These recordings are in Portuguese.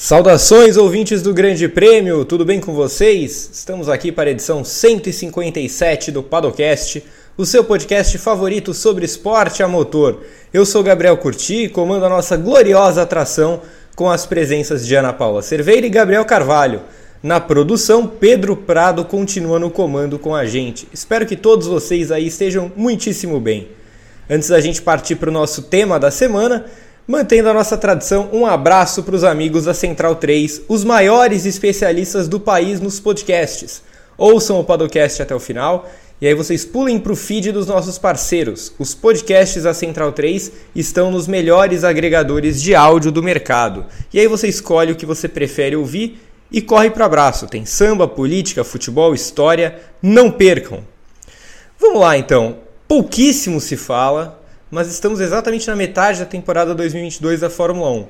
Saudações, ouvintes do Grande Prêmio, tudo bem com vocês? Estamos aqui para a edição 157 do Padocast, o seu podcast favorito sobre esporte a motor. Eu sou Gabriel Curti e comando a nossa gloriosa atração com as presenças de Ana Paula Cerveira e Gabriel Carvalho. Na produção, Pedro Prado continua no comando com a gente. Espero que todos vocês aí estejam muitíssimo bem. Antes da gente partir para o nosso tema da semana, Mantendo a nossa tradição, um abraço para os amigos da Central 3, os maiores especialistas do país nos podcasts. Ouçam o podcast até o final e aí vocês pulem para o feed dos nossos parceiros. Os podcasts da Central 3 estão nos melhores agregadores de áudio do mercado. E aí você escolhe o que você prefere ouvir e corre para abraço. Tem samba, política, futebol, história. Não percam! Vamos lá então. Pouquíssimo se fala, mas estamos exatamente na metade da temporada 2022 da Fórmula 1.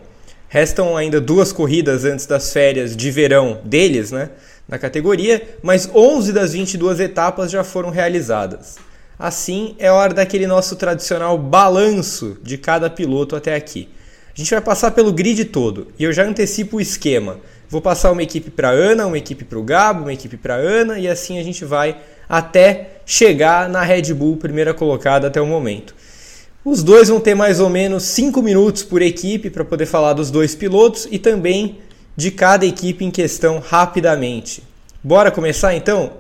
Restam ainda duas corridas antes das férias de verão deles, né, na categoria, mas 11 das 22 etapas já foram realizadas. Assim, é hora daquele nosso tradicional balanço de cada piloto até aqui. A gente vai passar pelo grid todo e eu já antecipo o esquema. Vou passar uma equipe para Ana, uma equipe para o Gabo, uma equipe para Ana e assim a gente vai até chegar na Red Bull primeira colocada até o momento. Os dois vão ter mais ou menos 5 minutos por equipe para poder falar dos dois pilotos e também de cada equipe em questão rapidamente. Bora começar então?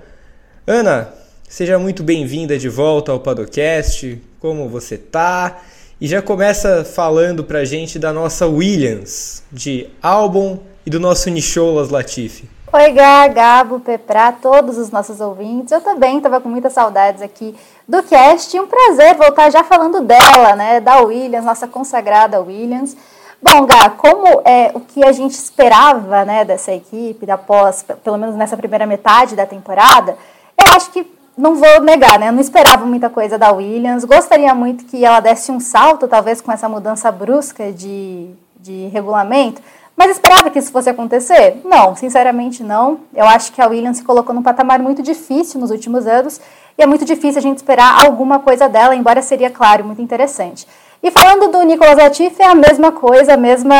Ana, seja muito bem-vinda de volta ao Padocast. Como você tá? E já começa falando pra gente da nossa Williams, de Albon e do nosso Nicholas Latifi. Oi, Gá, Gabo, Peprá, todos os nossos ouvintes. Eu também estava com muitas saudades aqui do cast. Um prazer voltar já falando dela, né? Da Williams, nossa consagrada Williams. Bom, Gá, como é o que a gente esperava, né, dessa equipe, da pós, pelo menos nessa primeira metade da temporada, eu acho que não vou negar, né? Eu não esperava muita coisa da Williams. Gostaria muito que ela desse um salto, talvez com essa mudança brusca de, de regulamento mas esperava que isso fosse acontecer? Não, sinceramente não. Eu acho que a Williams se colocou num patamar muito difícil nos últimos anos e é muito difícil a gente esperar alguma coisa dela, embora seria, claro, muito interessante. E falando do Nicolas Latifi, é a mesma coisa, a mesma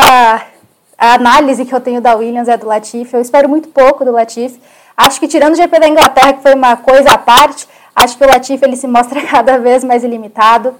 análise que eu tenho da Williams é do Latifi. Eu espero muito pouco do Latifi. Acho que tirando o GP da Inglaterra, que foi uma coisa à parte, acho que o Latifi ele se mostra cada vez mais ilimitado,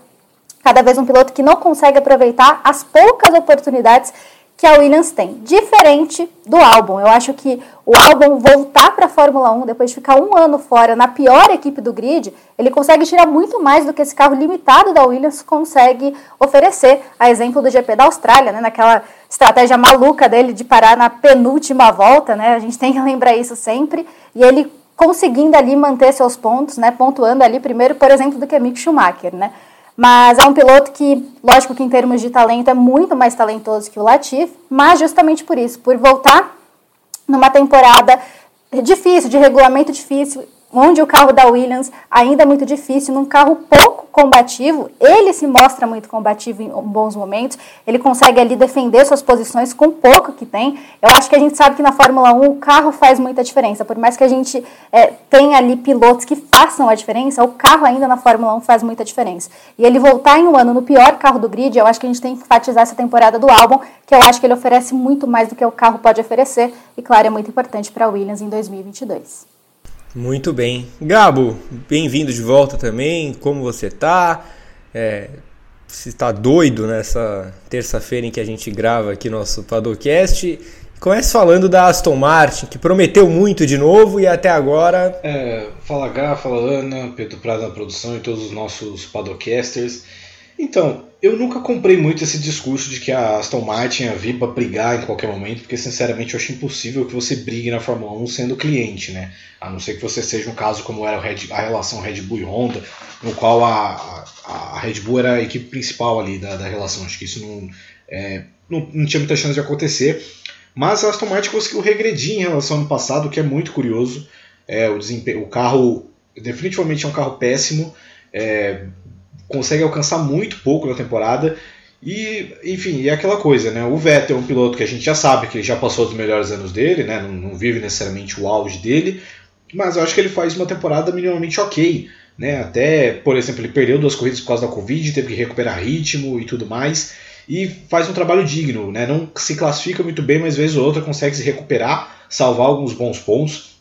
cada vez um piloto que não consegue aproveitar as poucas oportunidades que a Williams tem, diferente do álbum. Eu acho que o álbum voltar para a Fórmula 1 depois de ficar um ano fora na pior equipe do grid, ele consegue tirar muito mais do que esse carro limitado da Williams consegue oferecer. A exemplo do GP da Austrália, né, naquela estratégia maluca dele de parar na penúltima volta, né? A gente tem que lembrar isso sempre. E ele conseguindo ali manter seus pontos, né, pontuando ali primeiro, por exemplo, do que Mick Schumacher, né? Mas é um piloto que, lógico que em termos de talento, é muito mais talentoso que o Latifi, mas justamente por isso, por voltar numa temporada difícil, de regulamento difícil, onde o carro da Williams ainda é muito difícil, num carro pouco combativo, ele se mostra muito combativo em bons momentos, ele consegue ali defender suas posições com pouco que tem. Eu acho que a gente sabe que na Fórmula 1 o carro faz muita diferença, por mais que a gente é, tenha ali pilotos que façam a diferença, o carro ainda na Fórmula 1 faz muita diferença. E ele voltar em um ano no pior carro do grid, eu acho que a gente tem que enfatizar essa temporada do álbum, que eu acho que ele oferece muito mais do que o carro pode oferecer, e claro, é muito importante para a Williams em 2022. Muito bem. Gabo, bem-vindo de volta também. Como você tá? É, você está doido nessa terça-feira em que a gente grava aqui nosso Padocast. Comece falando da Aston Martin, que prometeu muito de novo e até agora. É, fala Gá, fala Ana, Pedro Prado na produção e todos os nossos Padocasters. Então, eu nunca comprei muito esse discurso de que a Aston Martin ia vir para brigar em qualquer momento, porque sinceramente eu acho impossível que você brigue na Fórmula 1 sendo cliente, né? A não ser que você seja um caso como era a relação Red Bull e Honda, no qual a, a, Red Bull era a equipe principal ali da, da relação. Acho que isso não, é, não, não, tinha muita chance de acontecer. Mas a Aston Martin conseguiu regredir em relação ao ano passado, o que é muito curioso. É, o, o carro definitivamente é um carro péssimo. É, consegue alcançar muito pouco na temporada. E, enfim, é aquela coisa, né? O Vettel é um piloto que a gente já sabe que ele já passou dos melhores anos dele, né? Não, não vive necessariamente o auge dele, mas eu acho que ele faz uma temporada minimamente ok, né? Até, por exemplo, ele perdeu duas corridas por causa da Covid, teve que recuperar ritmo e tudo mais. e faz um trabalho digno, né? Não se classifica muito bem, mas vez ou outra consegue se recuperar, salvar alguns bons pontos.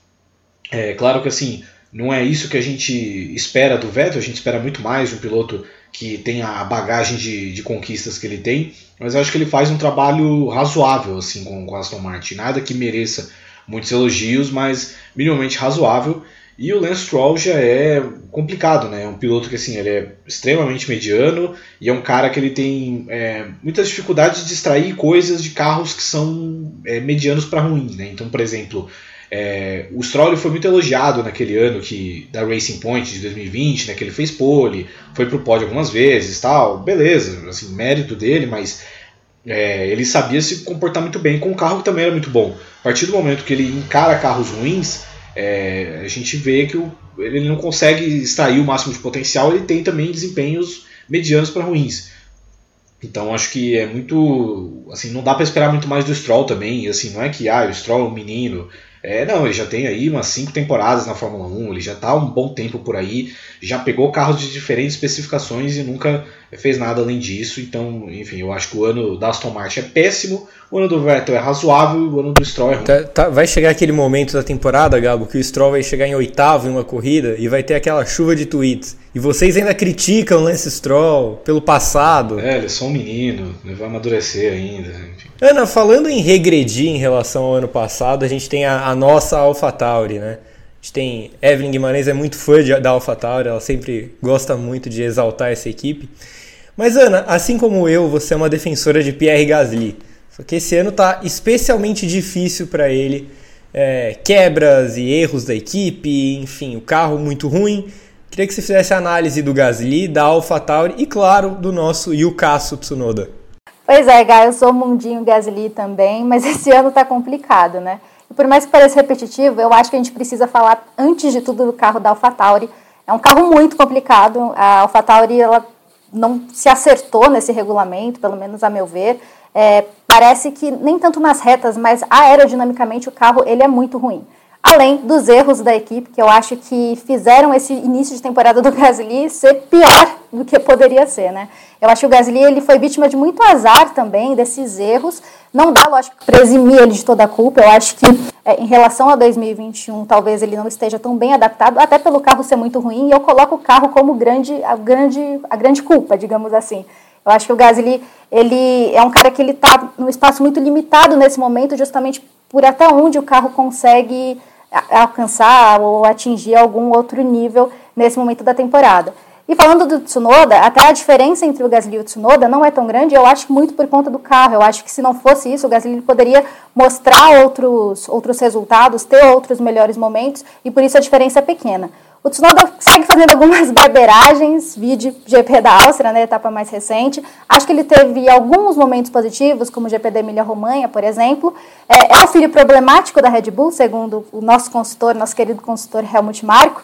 É claro que assim, não é isso que a gente espera do Vettel, a gente espera muito mais de um piloto que tem a bagagem de, de conquistas que ele tem, mas acho que ele faz um trabalho razoável assim com, com Aston Martin, nada que mereça muitos elogios, mas minimamente razoável. E o Lance Stroll já é complicado, né? É um piloto que assim, ele é extremamente mediano e é um cara que ele tem é, muitas dificuldades de extrair coisas de carros que são é, medianos para ruins, né? Então, por exemplo, é, o Stroll foi muito elogiado naquele ano que da Racing Point de 2020, né? Que ele fez pole, foi pro pódio algumas vezes, tal, beleza, assim, mérito dele, mas é, ele sabia se comportar muito bem com um carro que também era muito bom. A partir do momento que ele encara carros ruins é, a gente vê que o, ele não consegue extrair o máximo de potencial, ele tem também desempenhos medianos para ruins. Então acho que é muito. Assim, não dá para esperar muito mais do Stroll também. Assim, não é que ah, o Stroll é um menino. É, não, ele já tem aí umas cinco temporadas na Fórmula 1, ele já está um bom tempo por aí, já pegou carros de diferentes especificações e nunca fez nada além disso. Então, enfim, eu acho que o ano da Aston Martin é péssimo, o ano do Vettel é razoável e o ano do Stroll é ruim. Tá, tá, vai chegar aquele momento da temporada, Gabo, que o Stroll vai chegar em oitavo em uma corrida e vai ter aquela chuva de tweets. E vocês ainda criticam o Lance Stroll pelo passado. É, ele é só um menino, ele vai amadurecer ainda. Enfim. Ana, falando em regredir em relação ao ano passado, a gente tem a, a nossa AlphaTauri, né? Gente tem Evelyn Guimarães é muito fã de, da AlphaTauri, ela sempre gosta muito de exaltar essa equipe. Mas Ana, assim como eu, você é uma defensora de Pierre Gasly. Só que esse ano está especialmente difícil para ele. É, quebras e erros da equipe, enfim, o carro muito ruim. Queria que você fizesse a análise do Gasly, da AlphaTauri e, claro, do nosso Yukasu Tsunoda. Pois é, Gai, eu sou mundinho Gasly também, mas esse ano está complicado, né? Por mais que pareça repetitivo, eu acho que a gente precisa falar, antes de tudo, do carro da AlphaTauri. É um carro muito complicado. A AlphaTauri ela não se acertou nesse regulamento, pelo menos a meu ver. É, parece que nem tanto nas retas, mas aerodinamicamente o carro ele é muito ruim. Além dos erros da equipe, que eu acho que fizeram esse início de temporada do Gasly ser pior do que poderia ser, né? Eu acho que o Gasly ele foi vítima de muito azar também desses erros. Não dá, lógico, para eximir ele de toda a culpa. Eu acho que é, em relação a 2021, talvez ele não esteja tão bem adaptado, até pelo carro ser muito ruim. E eu coloco o carro como grande, a grande, a grande culpa, digamos assim. Eu acho que o Gasly, ele é um cara que ele está num espaço muito limitado nesse momento, justamente por até onde o carro consegue alcançar ou atingir algum outro nível nesse momento da temporada. E falando do Tsunoda, até a diferença entre o Gasly e o Tsunoda não é tão grande, eu acho muito por conta do carro. Eu acho que se não fosse isso, o Gasly poderia mostrar outros, outros resultados, ter outros melhores momentos, e por isso a diferença é pequena. O Tsunoda segue fazendo algumas barberagens, vídeo GP da Áustria, né, etapa mais recente. Acho que ele teve alguns momentos positivos, como o GP da Emília-Romanha, por exemplo. É, é o filho problemático da Red Bull, segundo o nosso consultor, nosso querido consultor Helmut Marko.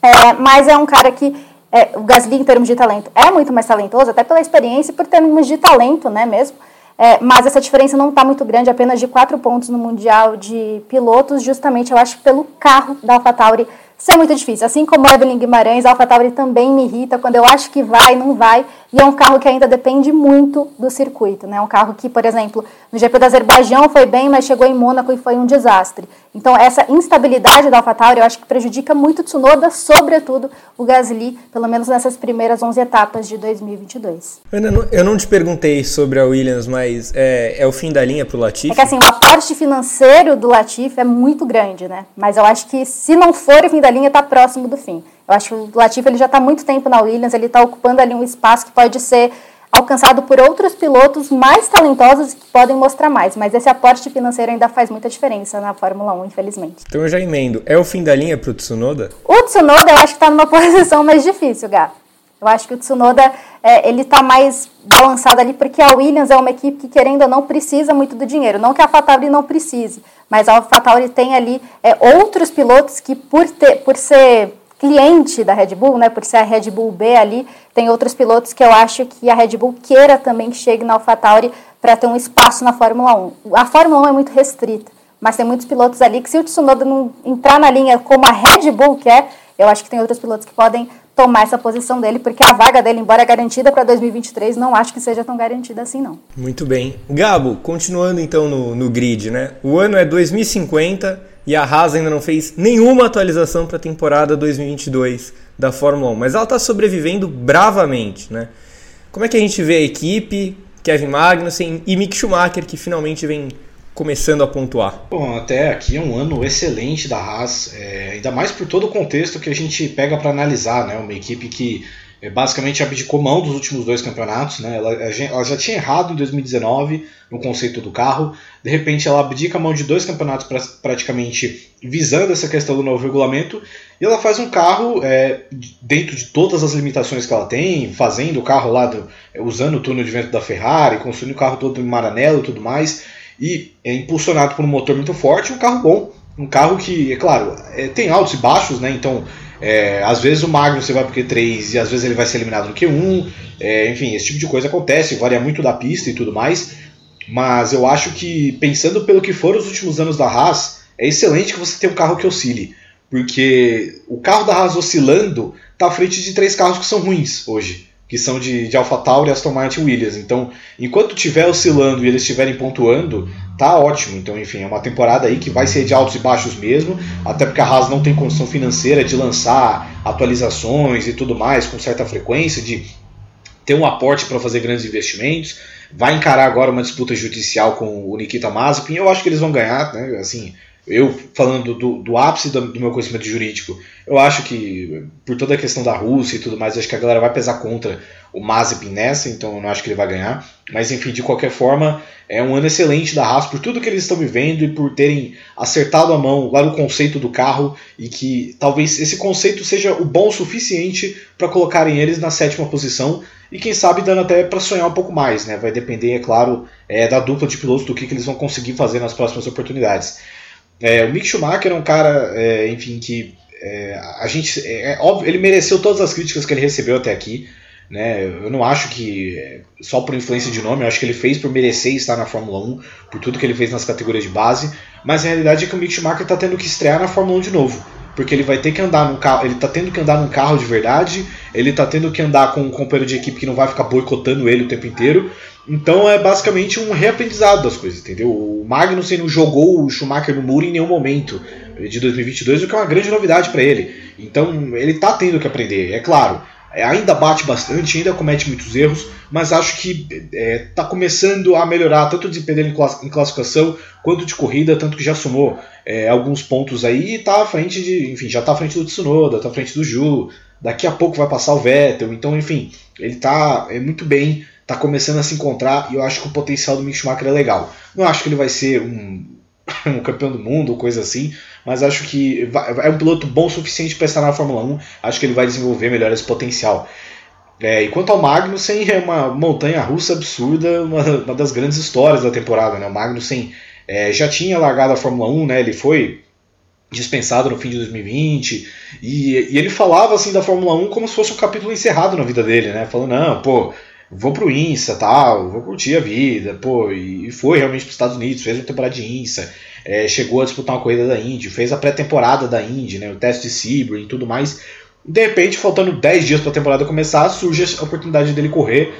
É, mas é um cara que é, o Gasly, em termos de talento, é muito mais talentoso, até pela experiência e por termos de talento, né, mesmo. É, mas essa diferença não está muito grande, apenas de quatro pontos no Mundial de Pilotos, justamente, eu acho, pelo carro da AlphaTauri isso é muito difícil. Assim como Evelyn Guimarães, a AlphaTauri também me irrita quando eu acho que vai, não vai. E é um carro que ainda depende muito do circuito. Né? É um carro que, por exemplo, no GP do Azerbaijão foi bem, mas chegou em Mônaco e foi um desastre. Então, essa instabilidade da AlphaTauri eu acho que prejudica muito o Tsunoda, sobretudo o Gasly, pelo menos nessas primeiras 11 etapas de 2022. Ana, eu não te perguntei sobre a Williams, mas é, é o fim da linha para o Latifi? É que assim, o aporte financeiro do Latifi é muito grande, né? Mas eu acho que se não for o fim da linha está próximo do fim. Eu acho que o Latifi ele já está muito tempo na Williams, ele está ocupando ali um espaço que pode ser alcançado por outros pilotos mais talentosos que podem mostrar mais, mas esse aporte financeiro ainda faz muita diferença na Fórmula 1, infelizmente. Então eu já emendo. É o fim da linha para o Tsunoda? O Tsunoda eu acho que está numa posição mais difícil, Gá. Eu acho que o Tsunoda é, ele está mais balançado ali porque a Williams é uma equipe que querendo ou não precisa muito do dinheiro. Não que a AlphaTauri não precise, mas a AlphaTauri tem ali é, outros pilotos que por ter, por ser cliente da Red Bull, né, por ser a Red Bull B ali, tem outros pilotos que eu acho que a Red Bull queira também que chegue na AlphaTauri para ter um espaço na Fórmula 1. A Fórmula 1 é muito restrita, mas tem muitos pilotos ali que se o Tsunoda não entrar na linha como a Red Bull quer, eu acho que tem outros pilotos que podem tomar essa posição dele, porque a vaga dele, embora garantida para 2023, não acho que seja tão garantida assim, não. Muito bem. Gabo, continuando então no, no grid, né? O ano é 2050 e a Haas ainda não fez nenhuma atualização para a temporada 2022 da Fórmula 1, mas ela está sobrevivendo bravamente, né? Como é que a gente vê a equipe, Kevin Magnussen e Mick Schumacher, que finalmente vem começando a pontuar? Bom, até aqui é um ano excelente da Haas, é, ainda mais por todo o contexto que a gente pega para analisar, né? Uma equipe que basicamente abdicou mão dos últimos dois campeonatos, né? Ela, ela, já tinha errado em 2019 no conceito do carro, de repente ela abdica mão de dois campeonatos pra, praticamente visando essa questão do novo regulamento e ela faz um carro é, dentro de todas as limitações que ela tem, fazendo o carro lá, do, usando o túnel de vento da Ferrari, construindo o carro todo em Maranello e tudo mais e é impulsionado por um motor muito forte, um carro bom, um carro que, é claro, é, tem altos e baixos, né? Então, é, às vezes o Magno você vai pro Q3 e às vezes ele vai ser eliminado no Q1, é, enfim, esse tipo de coisa acontece, varia muito da pista e tudo mais. Mas eu acho que, pensando pelo que foram os últimos anos da Haas, é excelente que você tenha um carro que oscile. Porque o carro da Haas oscilando está à frente de três carros que são ruins hoje que são de, de AlphaTauri, Aston Martin Williams. Então, enquanto estiver oscilando e eles estiverem pontuando, tá ótimo. Então, enfim, é uma temporada aí que vai ser de altos e baixos mesmo, até porque a Haas não tem condição financeira de lançar atualizações e tudo mais com certa frequência, de ter um aporte para fazer grandes investimentos. Vai encarar agora uma disputa judicial com o Nikita Mazepin. Eu acho que eles vão ganhar, né? Assim, eu falando do, do ápice do, do, meu conhecimento jurídico, eu acho que por toda a questão da Rússia e tudo mais, acho que a galera vai pesar contra o Mazepin nessa, então eu não acho que ele vai ganhar. Mas enfim, de qualquer forma, é um ano excelente da Haas por tudo que eles estão vivendo e por terem acertado a mão lá no conceito do carro e que talvez esse conceito seja o bom o suficiente para colocarem eles na sétima posição e quem sabe dando até para sonhar um pouco mais, né? Vai depender, é claro, é, da dupla de pilotos do que, que eles vão conseguir fazer nas próximas oportunidades. É, o Mick Schumacher é um cara, é, enfim, que é, a gente, é, é, óbvio, ele mereceu todas as críticas que ele recebeu até aqui. Né? Eu não acho que é, só por influência de nome, eu acho que ele fez por merecer estar na Fórmula 1, por tudo que ele fez nas categorias de base. Mas a realidade é que o Mick Schumacher está tendo que estrear na Fórmula 1 de novo porque ele vai ter que andar num carro, ele tá tendo que andar num carro de verdade, ele tá tendo que andar com um companheiro de equipe que não vai ficar boicotando ele o tempo inteiro. Então é basicamente um reaprendizado das coisas, entendeu? O Magnussen não jogou o Schumacher no muro em nenhum momento de 2022, o que é uma grande novidade para ele. Então ele tá tendo que aprender, é claro. É, ainda bate bastante, ainda comete muitos erros, mas acho que está é, tá começando a melhorar tanto o desempenho dele em classificação quanto de corrida, tanto que já somou é, alguns pontos aí e está à frente de, enfim, já está à frente do Tsunoda, está à frente do Ju, daqui a pouco vai passar o Vettel, então enfim, ele está é, muito bem, está começando a se encontrar e eu acho que o potencial do Mick Schumacher é legal. Não acho que ele vai ser um, um campeão do mundo ou coisa assim, mas acho que é um piloto bom o suficiente para estar na Fórmula 1. Acho que ele vai desenvolver melhor esse potencial. É, e quanto ao Magnussen, é uma montanha russa absurda, uma, uma das grandes histórias da temporada. Né? O Magnussen é, já tinha largado a Fórmula 1, né? ele foi dispensado no fim de 2020, e, e, ele falava assim da Fórmula 1 como se fosse um capítulo encerrado na vida dele, né? Falando, não, pô, vou pro INSA, tal, vou curtir a vida, pô, e foi realmente para os Estados Unidos, fez uma temporada de INSA, é, chegou a disputar uma corrida da Indy, fez a pré-temporada da Indy, né, o teste de Sebring e tudo mais. De repente, faltando 10 dias para a temporada começar, surge a oportunidade dele correr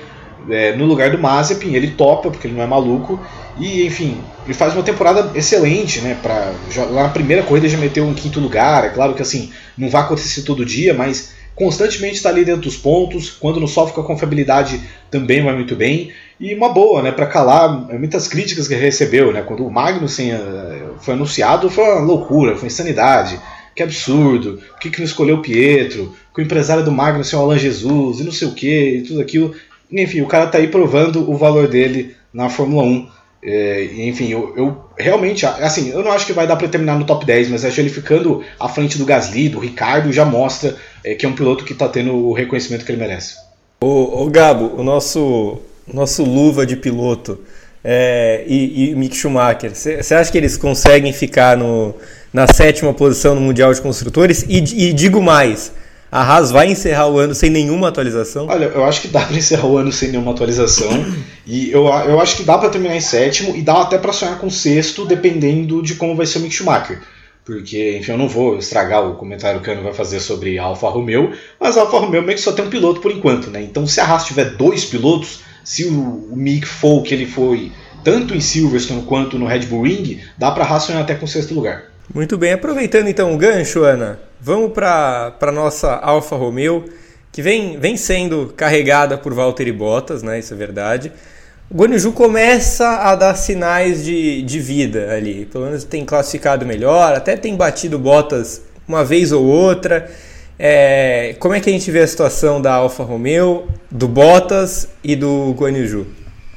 é, no lugar do Mazepin, ele topa, porque ele não é maluco, e enfim, ele faz uma temporada excelente, né? Pra, já, lá na primeira corrida já meteu um quinto lugar, é claro que assim, não vai acontecer todo dia, mas constantemente está ali dentro dos pontos, quando não sofre com a confiabilidade também vai muito bem, e uma boa, né, para calar muitas críticas que recebeu, né, quando o Magnussen eh, foi anunciado foi uma loucura, foi insanidade, que absurdo, por que, que não escolheu o Pietro, que o empresário do Magnussen é o Alan Jesus, e não sei o que, e tudo aquilo, enfim, o cara tá aí provando o valor dele na Fórmula 1, é, enfim, eu, eu, realmente, assim, eu não acho que vai dar para terminar no top 10, mas acho ele ficando à frente do Gasly, do Ricardo, já mostra é, que é um piloto que está tendo o reconhecimento que ele merece. O, o Gabo, o nosso, nosso luva de piloto é, e, e Mick Schumacher, você acha que eles conseguem ficar no, na sétima posição no Mundial de Construtores? E, e digo mais, a Haas vai encerrar o ano sem nenhuma atualização? Olha, eu acho que dá para encerrar o ano sem nenhuma atualização. e eu, eu acho que dá para terminar em sétimo e dá até para sonhar com sexto, dependendo de como vai ser o Mick Schumacher. Porque, enfim, eu não vou estragar o comentário que o Cano vai fazer sobre Alfa Romeo, mas Alfa Romeo meio que só tem um piloto por enquanto, né? Então, se a Haas tiver dois pilotos, se o, o Mick Folk ele foi tanto em Silverstone quanto no Red Bull Ring, dá para Haas sonhar até com o sexto lugar. Muito bem, aproveitando então o gancho, Ana, vamos para a nossa Alfa Romeo, que vem, vem sendo carregada por Valtteri Bottas, né? Isso é verdade. O Guanaju começa a dar sinais de, de vida ali. Pelo menos tem classificado melhor, até tem batido Bottas uma vez ou outra. É, como é que a gente vê a situação da Alfa Romeo, do Bottas e do Guanaju?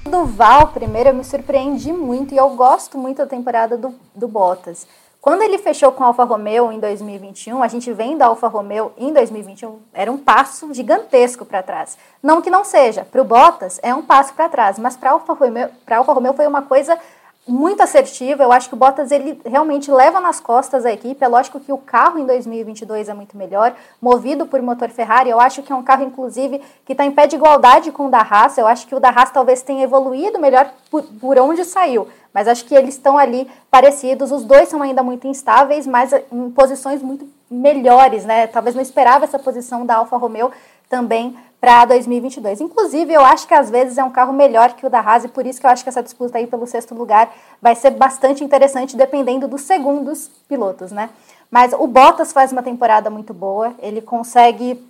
Do Val, primeiro, eu me surpreendi muito e eu gosto muito da temporada do, do Bottas. Quando ele fechou com a Alfa Romeo em 2021, a gente vem da Alfa Romeo em 2021, era um passo gigantesco para trás. Não que não seja, para o Bottas é um passo para trás, mas para a Alfa Romeo, Alfa Romeo foi uma coisa muito assertiva. Eu acho que o Bottas ele realmente leva nas costas a equipe. É lógico que o carro em 2022 é muito melhor, movido por motor Ferrari. Eu acho que é um carro, inclusive, que está em pé de igualdade com o da Haas. Eu acho que o da Haas talvez tenha evoluído melhor por, por onde saiu. Mas acho que eles estão ali parecidos. Os dois são ainda muito instáveis, mas em posições muito melhores, né? Talvez não esperava essa posição da Alfa Romeo também para 2022. Inclusive, eu acho que às vezes é um carro melhor que o da Haas e por isso que eu acho que essa disputa aí pelo sexto lugar vai ser bastante interessante dependendo dos segundos pilotos, né? Mas o Bottas faz uma temporada muito boa, ele consegue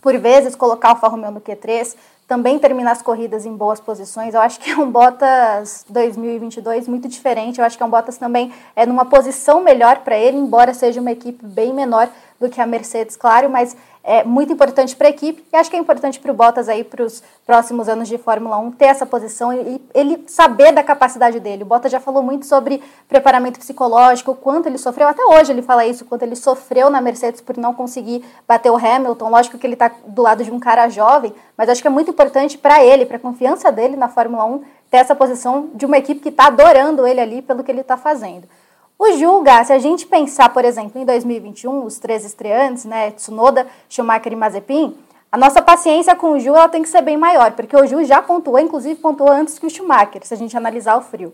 por vezes colocar o Alfa Romeo no Q3, também terminar as corridas em boas posições. Eu acho que é um Bottas 2022 muito diferente. Eu acho que é um Bottas também é numa posição melhor para ele, embora seja uma equipe bem menor do que a Mercedes, claro, mas é muito importante para a equipe e acho que é importante para o Bottas aí para os próximos anos de Fórmula 1 ter essa posição e ele saber da capacidade dele. O Bottas já falou muito sobre preparamento psicológico, quanto ele sofreu, até hoje ele fala isso, quanto ele sofreu na Mercedes por não conseguir bater o Hamilton. Lógico que ele está do lado de um cara jovem, mas acho que é muito importante para ele, para a confiança dele na Fórmula 1, ter essa posição de uma equipe que está adorando ele ali pelo que ele está fazendo. O Julga, se a gente pensar, por exemplo, em 2021, os três estreantes, né, Tsunoda, Schumacher e Mazepin, a nossa paciência com o Ju ela tem que ser bem maior, porque o Ju já pontuou, inclusive pontuou antes que o Schumacher, se a gente analisar o frio.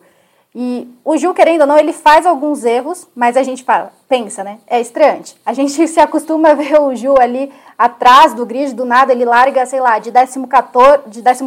E o Ju, querendo ou não, ele faz alguns erros, mas a gente fala, pensa, né? É estreante. A gente se acostuma a ver o Ju ali atrás do grid, do nada ele larga, sei lá, de 14, de 14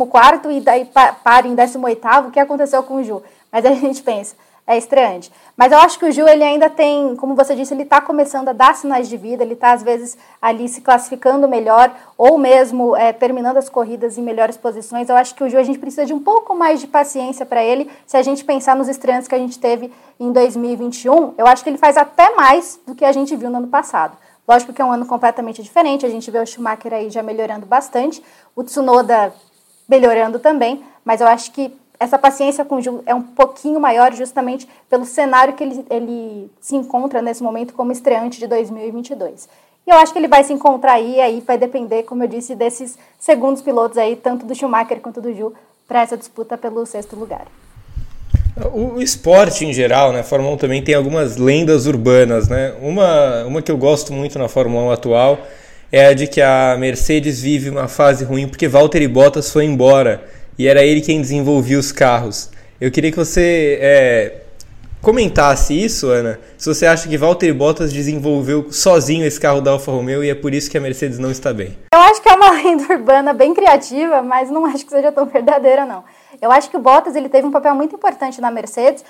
e daí para em 18. O que aconteceu com o Ju? Mas a gente pensa, é estreante. Mas eu acho que o Gil, ele ainda tem, como você disse, ele está começando a dar sinais de vida, ele está, às vezes, ali se classificando melhor, ou mesmo é, terminando as corridas em melhores posições. Eu acho que o Gil, a gente precisa de um pouco mais de paciência para ele, se a gente pensar nos estreantes que a gente teve em 2021, eu acho que ele faz até mais do que a gente viu no ano passado. Lógico que é um ano completamente diferente, a gente vê o Schumacher aí já melhorando bastante, o Tsunoda melhorando também, mas eu acho que essa paciência com o Gil é um pouquinho maior justamente pelo cenário que ele, ele se encontra nesse momento como estreante de 2022. E eu acho que ele vai se encontrar aí, aí vai depender, como eu disse, desses segundos pilotos aí, tanto do Schumacher quanto do Gil, para essa disputa pelo sexto lugar. O esporte em geral, né? A Fórmula 1 também tem algumas lendas urbanas, né? Uma, uma que eu gosto muito na Fórmula 1 atual é a de que a Mercedes vive uma fase ruim porque Valtteri Bottas foi embora e era ele quem desenvolvia os carros. Eu queria que você é, comentasse isso, Ana. Se você acha que Valtteri Bottas desenvolveu sozinho esse carro da Alfa Romeo e é por isso que a Mercedes não está bem. Eu acho que é uma lenda urbana bem criativa, mas não acho que seja tão verdadeira, não. Eu acho que o Bottas ele teve um papel muito importante na Mercedes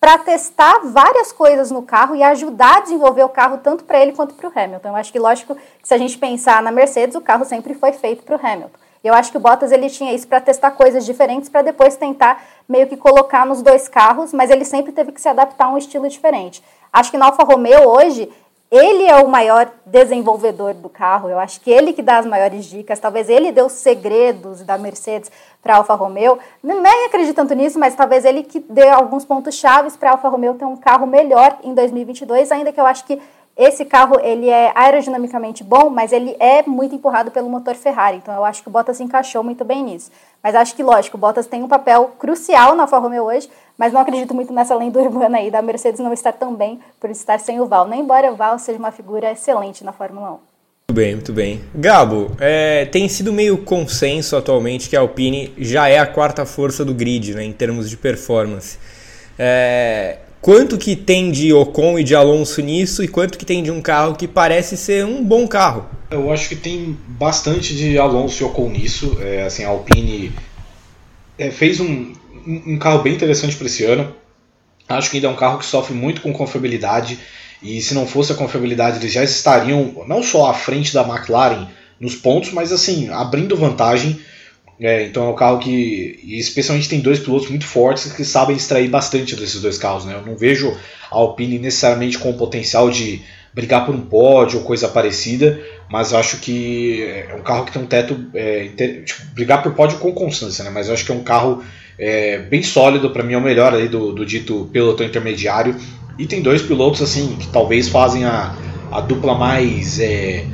para testar várias coisas no carro e ajudar a desenvolver o carro tanto para ele quanto para o Hamilton. Eu acho que, lógico, se a gente pensar na Mercedes, o carro sempre foi feito para o Hamilton. Eu acho que o Bottas ele tinha isso para testar coisas diferentes para depois tentar meio que colocar nos dois carros, mas ele sempre teve que se adaptar a um estilo diferente. Acho que na Alfa Romeo hoje ele é o maior desenvolvedor do carro. Eu acho que ele que dá as maiores dicas. Talvez ele dê os segredos da Mercedes para Alfa Romeo. Nem acredito tanto nisso, mas talvez ele que dê alguns pontos chaves para Alfa Romeo ter um carro melhor em 2022, ainda que eu acho que esse carro ele é aerodinamicamente bom, mas ele é muito empurrado pelo motor Ferrari. Então eu acho que o Bottas se encaixou muito bem nisso. Mas acho que, lógico, o Bottas tem um papel crucial na Alfa Romeo hoje, mas não acredito muito nessa lenda urbana aí da Mercedes não estar tão bem por estar sem o Val. Nem embora o Val seja uma figura excelente na Fórmula 1. Muito bem, muito bem. Gabo, é, tem sido meio consenso atualmente que a Alpine já é a quarta força do grid, né, em termos de performance. É, quanto que tem de Ocon e de Alonso nisso e quanto que tem de um carro que parece ser um bom carro. Eu acho que tem bastante de Alonso e Ocon nisso. É, assim, a Alpine é, fez um, um carro bem interessante para esse ano. Acho que ainda é um carro que sofre muito com confiabilidade. E se não fosse a confiabilidade, eles já estariam não só à frente da McLaren nos pontos, mas assim, abrindo vantagem. É, então é um carro que, especialmente, tem dois pilotos muito fortes que sabem extrair bastante desses dois carros. Né? Eu não vejo a Alpine necessariamente com o potencial de brigar por um pódio ou coisa parecida, mas eu acho que é um carro que tem um teto. É, tipo, brigar por pódio com constância, né? mas eu acho que é um carro é, bem sólido, para mim é o melhor aí do, do dito pelotão intermediário. E tem dois pilotos assim que talvez fazem a, a dupla mais. É,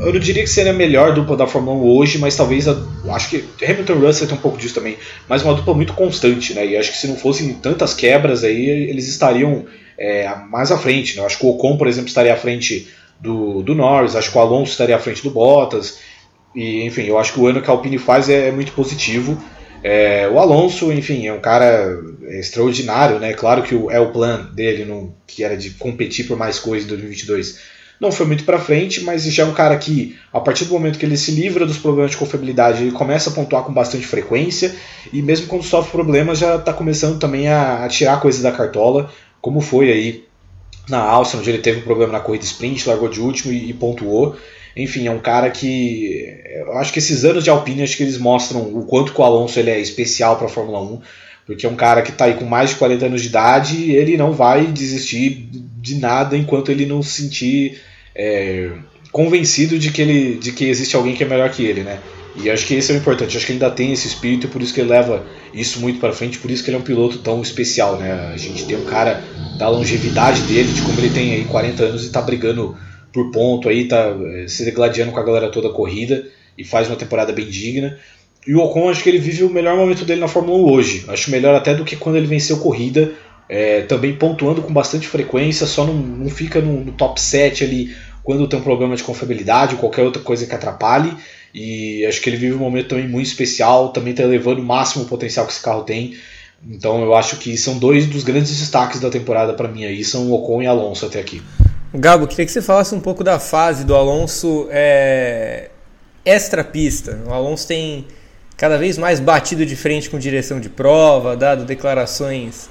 eu não diria que seria a melhor dupla da Fórmula 1 hoje, mas talvez a, acho que Hamilton Russell tem um pouco disso também, mas uma dupla muito constante, né? E acho que se não fossem tantas quebras aí, eles estariam é, mais à frente. Né? Acho que o Ocon, por exemplo, estaria à frente do, do Norris, acho que o Alonso estaria à frente do Bottas. E enfim, eu acho que o ano que a Alpine faz é, é muito positivo. É, o Alonso, enfim, é um cara extraordinário, né? Claro que o, é o plano dele, no, que era de competir por mais coisas em 2022, não foi muito para frente, mas já é um cara que, a partir do momento que ele se livra dos problemas de confiabilidade, ele começa a pontuar com bastante frequência, e mesmo quando sofre problemas, já está começando também a, a tirar coisas da cartola, como foi aí na Áustria, onde ele teve um problema na corrida sprint, largou de último e, e pontuou. Enfim, é um cara que. Eu acho que esses anos de Alpine, acho que eles mostram o quanto que o Alonso ele é especial para a Fórmula 1, porque é um cara que está aí com mais de 40 anos de idade e ele não vai desistir de nada enquanto ele não se sentir é, convencido de que, ele, de que existe alguém que é melhor que ele, né? E acho que esse é o importante. Acho que ele ainda tem esse espírito e por isso que ele leva isso muito para frente, por isso que ele é um piloto tão especial, né? A gente tem um cara da longevidade dele, de como ele tem aí 40 anos e está brigando por ponto aí, tá eh, se degladiando com a galera toda a corrida e faz uma temporada bem digna. E o Ocon, acho que ele vive o melhor momento dele na Fórmula 1 hoje. Acho melhor até do que quando ele venceu corrida, é, também pontuando com bastante frequência, só não, não fica no, no, top 7 ali quando tem um problema de confiabilidade ou qualquer outra coisa que atrapalhe. E acho que ele vive um momento também muito especial, também está elevando o máximo o potencial que esse carro tem. Então eu acho que são dois dos grandes destaques da temporada para mim aí, são o Ocon e Alonso até aqui. Gabo, queria que você falasse um pouco da fase do Alonso é, extra-pista. O Alonso tem cada vez mais batido de frente com direção de prova, dado declarações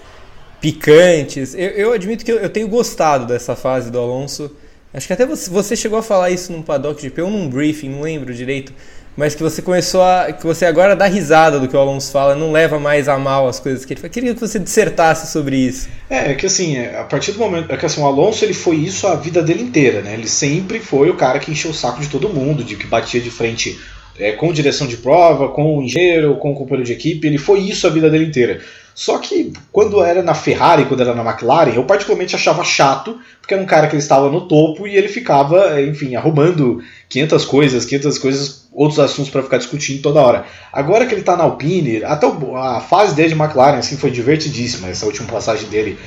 picantes. Eu, eu admito que eu, eu, tenho gostado dessa fase do Alonso. Acho que até você, você chegou a falar isso num paddock de P ou num briefing, não lembro direito mas que você começou a. que você agora dá risada do que o Alonso fala, não leva mais a mal as coisas que ele fala. Queria que você dissertasse sobre isso. É, é que assim, é, a partir do momento. É que assim, o Alonso ele foi isso a vida dele inteira, né? Ele sempre foi o cara que encheu o saco de todo mundo, de que batia de frente é, com direção de prova, com engenheiro, com companheiro de equipe, ele foi isso a vida dele inteira. Só que quando era na Ferrari, quando era na McLaren, eu particularmente achava chato, porque era um cara que ele estava no topo e ele ficava, enfim, arrumando 500 coisas, 500 coisas, outros assuntos para ficar discutindo toda hora. Agora que ele está na Alpine, até a fase dele de McLaren assim foi divertidíssima, essa última passagem dele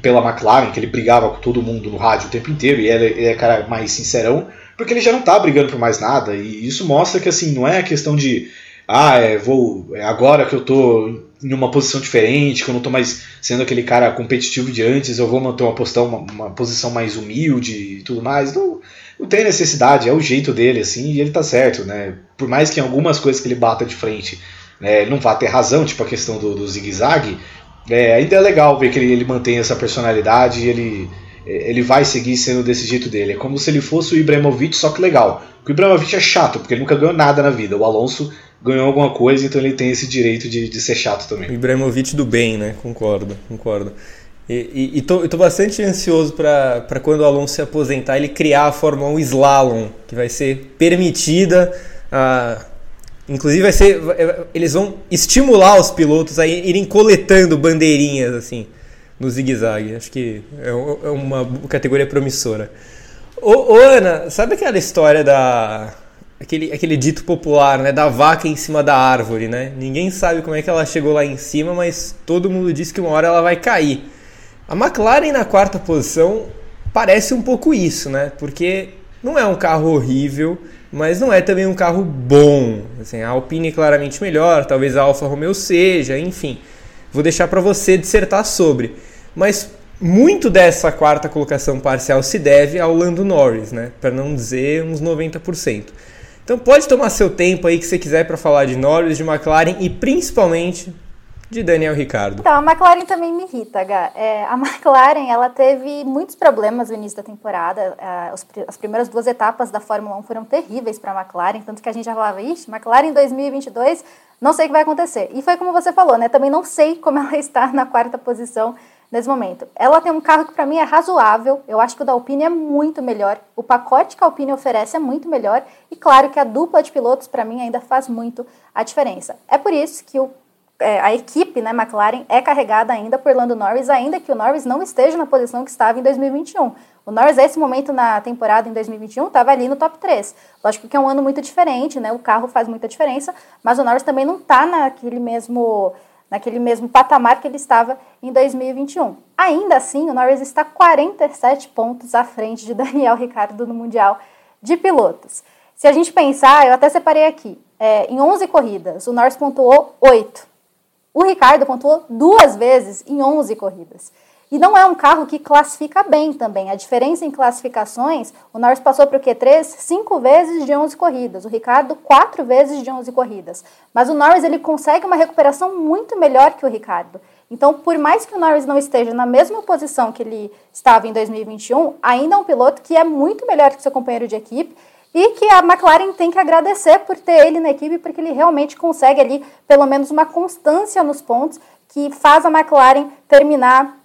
pela McLaren, que ele brigava com todo mundo no rádio o tempo inteiro e ele, ele é cara mais sincerão, porque ele já não está brigando por mais nada e isso mostra que assim não é a questão de ah, é, vou é agora que eu tô em uma posição diferente, que eu não estou mais sendo aquele cara competitivo de antes, eu vou manter uma, postal, uma, uma posição mais humilde e tudo mais. Não, não tem necessidade, é o jeito dele, assim, e ele tá certo, né? Por mais que em algumas coisas que ele bata de frente né, ele não vá ter razão, tipo a questão do, do zigue-zague, é, ainda é legal ver que ele, ele mantém essa personalidade e ele, ele vai seguir sendo desse jeito dele. É como se ele fosse o Ibrahimovic, só que legal. O Ibrahimovic é chato, porque ele nunca ganhou nada na vida. O Alonso ganhou alguma coisa, então ele tem esse direito de, de ser chato também. O Ibrahimovic do bem, né? Concordo, concordo. E, e, tô bastante ansioso para quando o Alonso se aposentar, ele criar a Fórmula 1 Slalom, que vai ser permitida. A, inclusive, vai ser, eles vão estimular os pilotos a irem coletando bandeirinhas assim no zigue-zague. Acho que é, é uma categoria promissora. Ô, ô, Ana, sabe aquela história da aquele, aquele dito popular, né, da vaca em cima da árvore, né? Ninguém sabe como é que ela chegou lá em cima, mas todo mundo diz que uma hora ela vai cair. A McLaren na quarta posição parece um pouco isso, né? Porque não é um carro horrível, mas não é também um carro bom. Assim, a Alpine é claramente melhor, talvez a Alfa Romeo seja, enfim. Vou deixar para você dissertar sobre. Mas muito dessa quarta colocação parcial se deve ao Lando Norris, né? Para não dizer uns 90%. Então pode tomar seu tempo aí que você quiser para falar de Norris, de McLaren e principalmente de Daniel Ricardo. Então, a McLaren também me irrita, Gá. É, a McLaren, ela teve muitos problemas no início da temporada. É, os, as primeiras duas etapas da Fórmula 1 foram terríveis para a McLaren, tanto que a gente já falava, ixi, McLaren em 2022, não sei o que vai acontecer. E foi como você falou, né? Também não sei como ela está na quarta posição nesse momento. Ela tem um carro que para mim é razoável, eu acho que o da Alpine é muito melhor, o pacote que a Alpine oferece é muito melhor e claro que a dupla de pilotos para mim ainda faz muito a diferença. É por isso que o é, a equipe, né, McLaren, é carregada ainda por Lando Norris, ainda que o Norris não esteja na posição que estava em 2021. O Norris, nesse momento na temporada em 2021, estava ali no top 3. Lógico que é um ano muito diferente, né? O carro faz muita diferença, mas o Norris também não está naquele mesmo, naquele mesmo patamar que ele estava em 2021. Ainda assim, o Norris está 47 pontos à frente de Daniel Ricciardo no Mundial de Pilotos. Se a gente pensar, eu até separei aqui, é, em 11 corridas, o Norris pontuou 8. O Ricardo pontuou duas vezes em 11 corridas. E não é um carro que classifica bem também. A diferença em classificações, o Norris passou para o Q3 cinco vezes de 11 corridas, o Ricardo quatro vezes de 11 corridas. Mas o Norris ele consegue uma recuperação muito melhor que o Ricardo. Então, por mais que o Norris não esteja na mesma posição que ele estava em 2021, ainda é um piloto que é muito melhor que seu companheiro de equipe e que a McLaren tem que agradecer por ter ele na equipe, porque ele realmente consegue ali pelo menos uma constância nos pontos que faz a McLaren terminar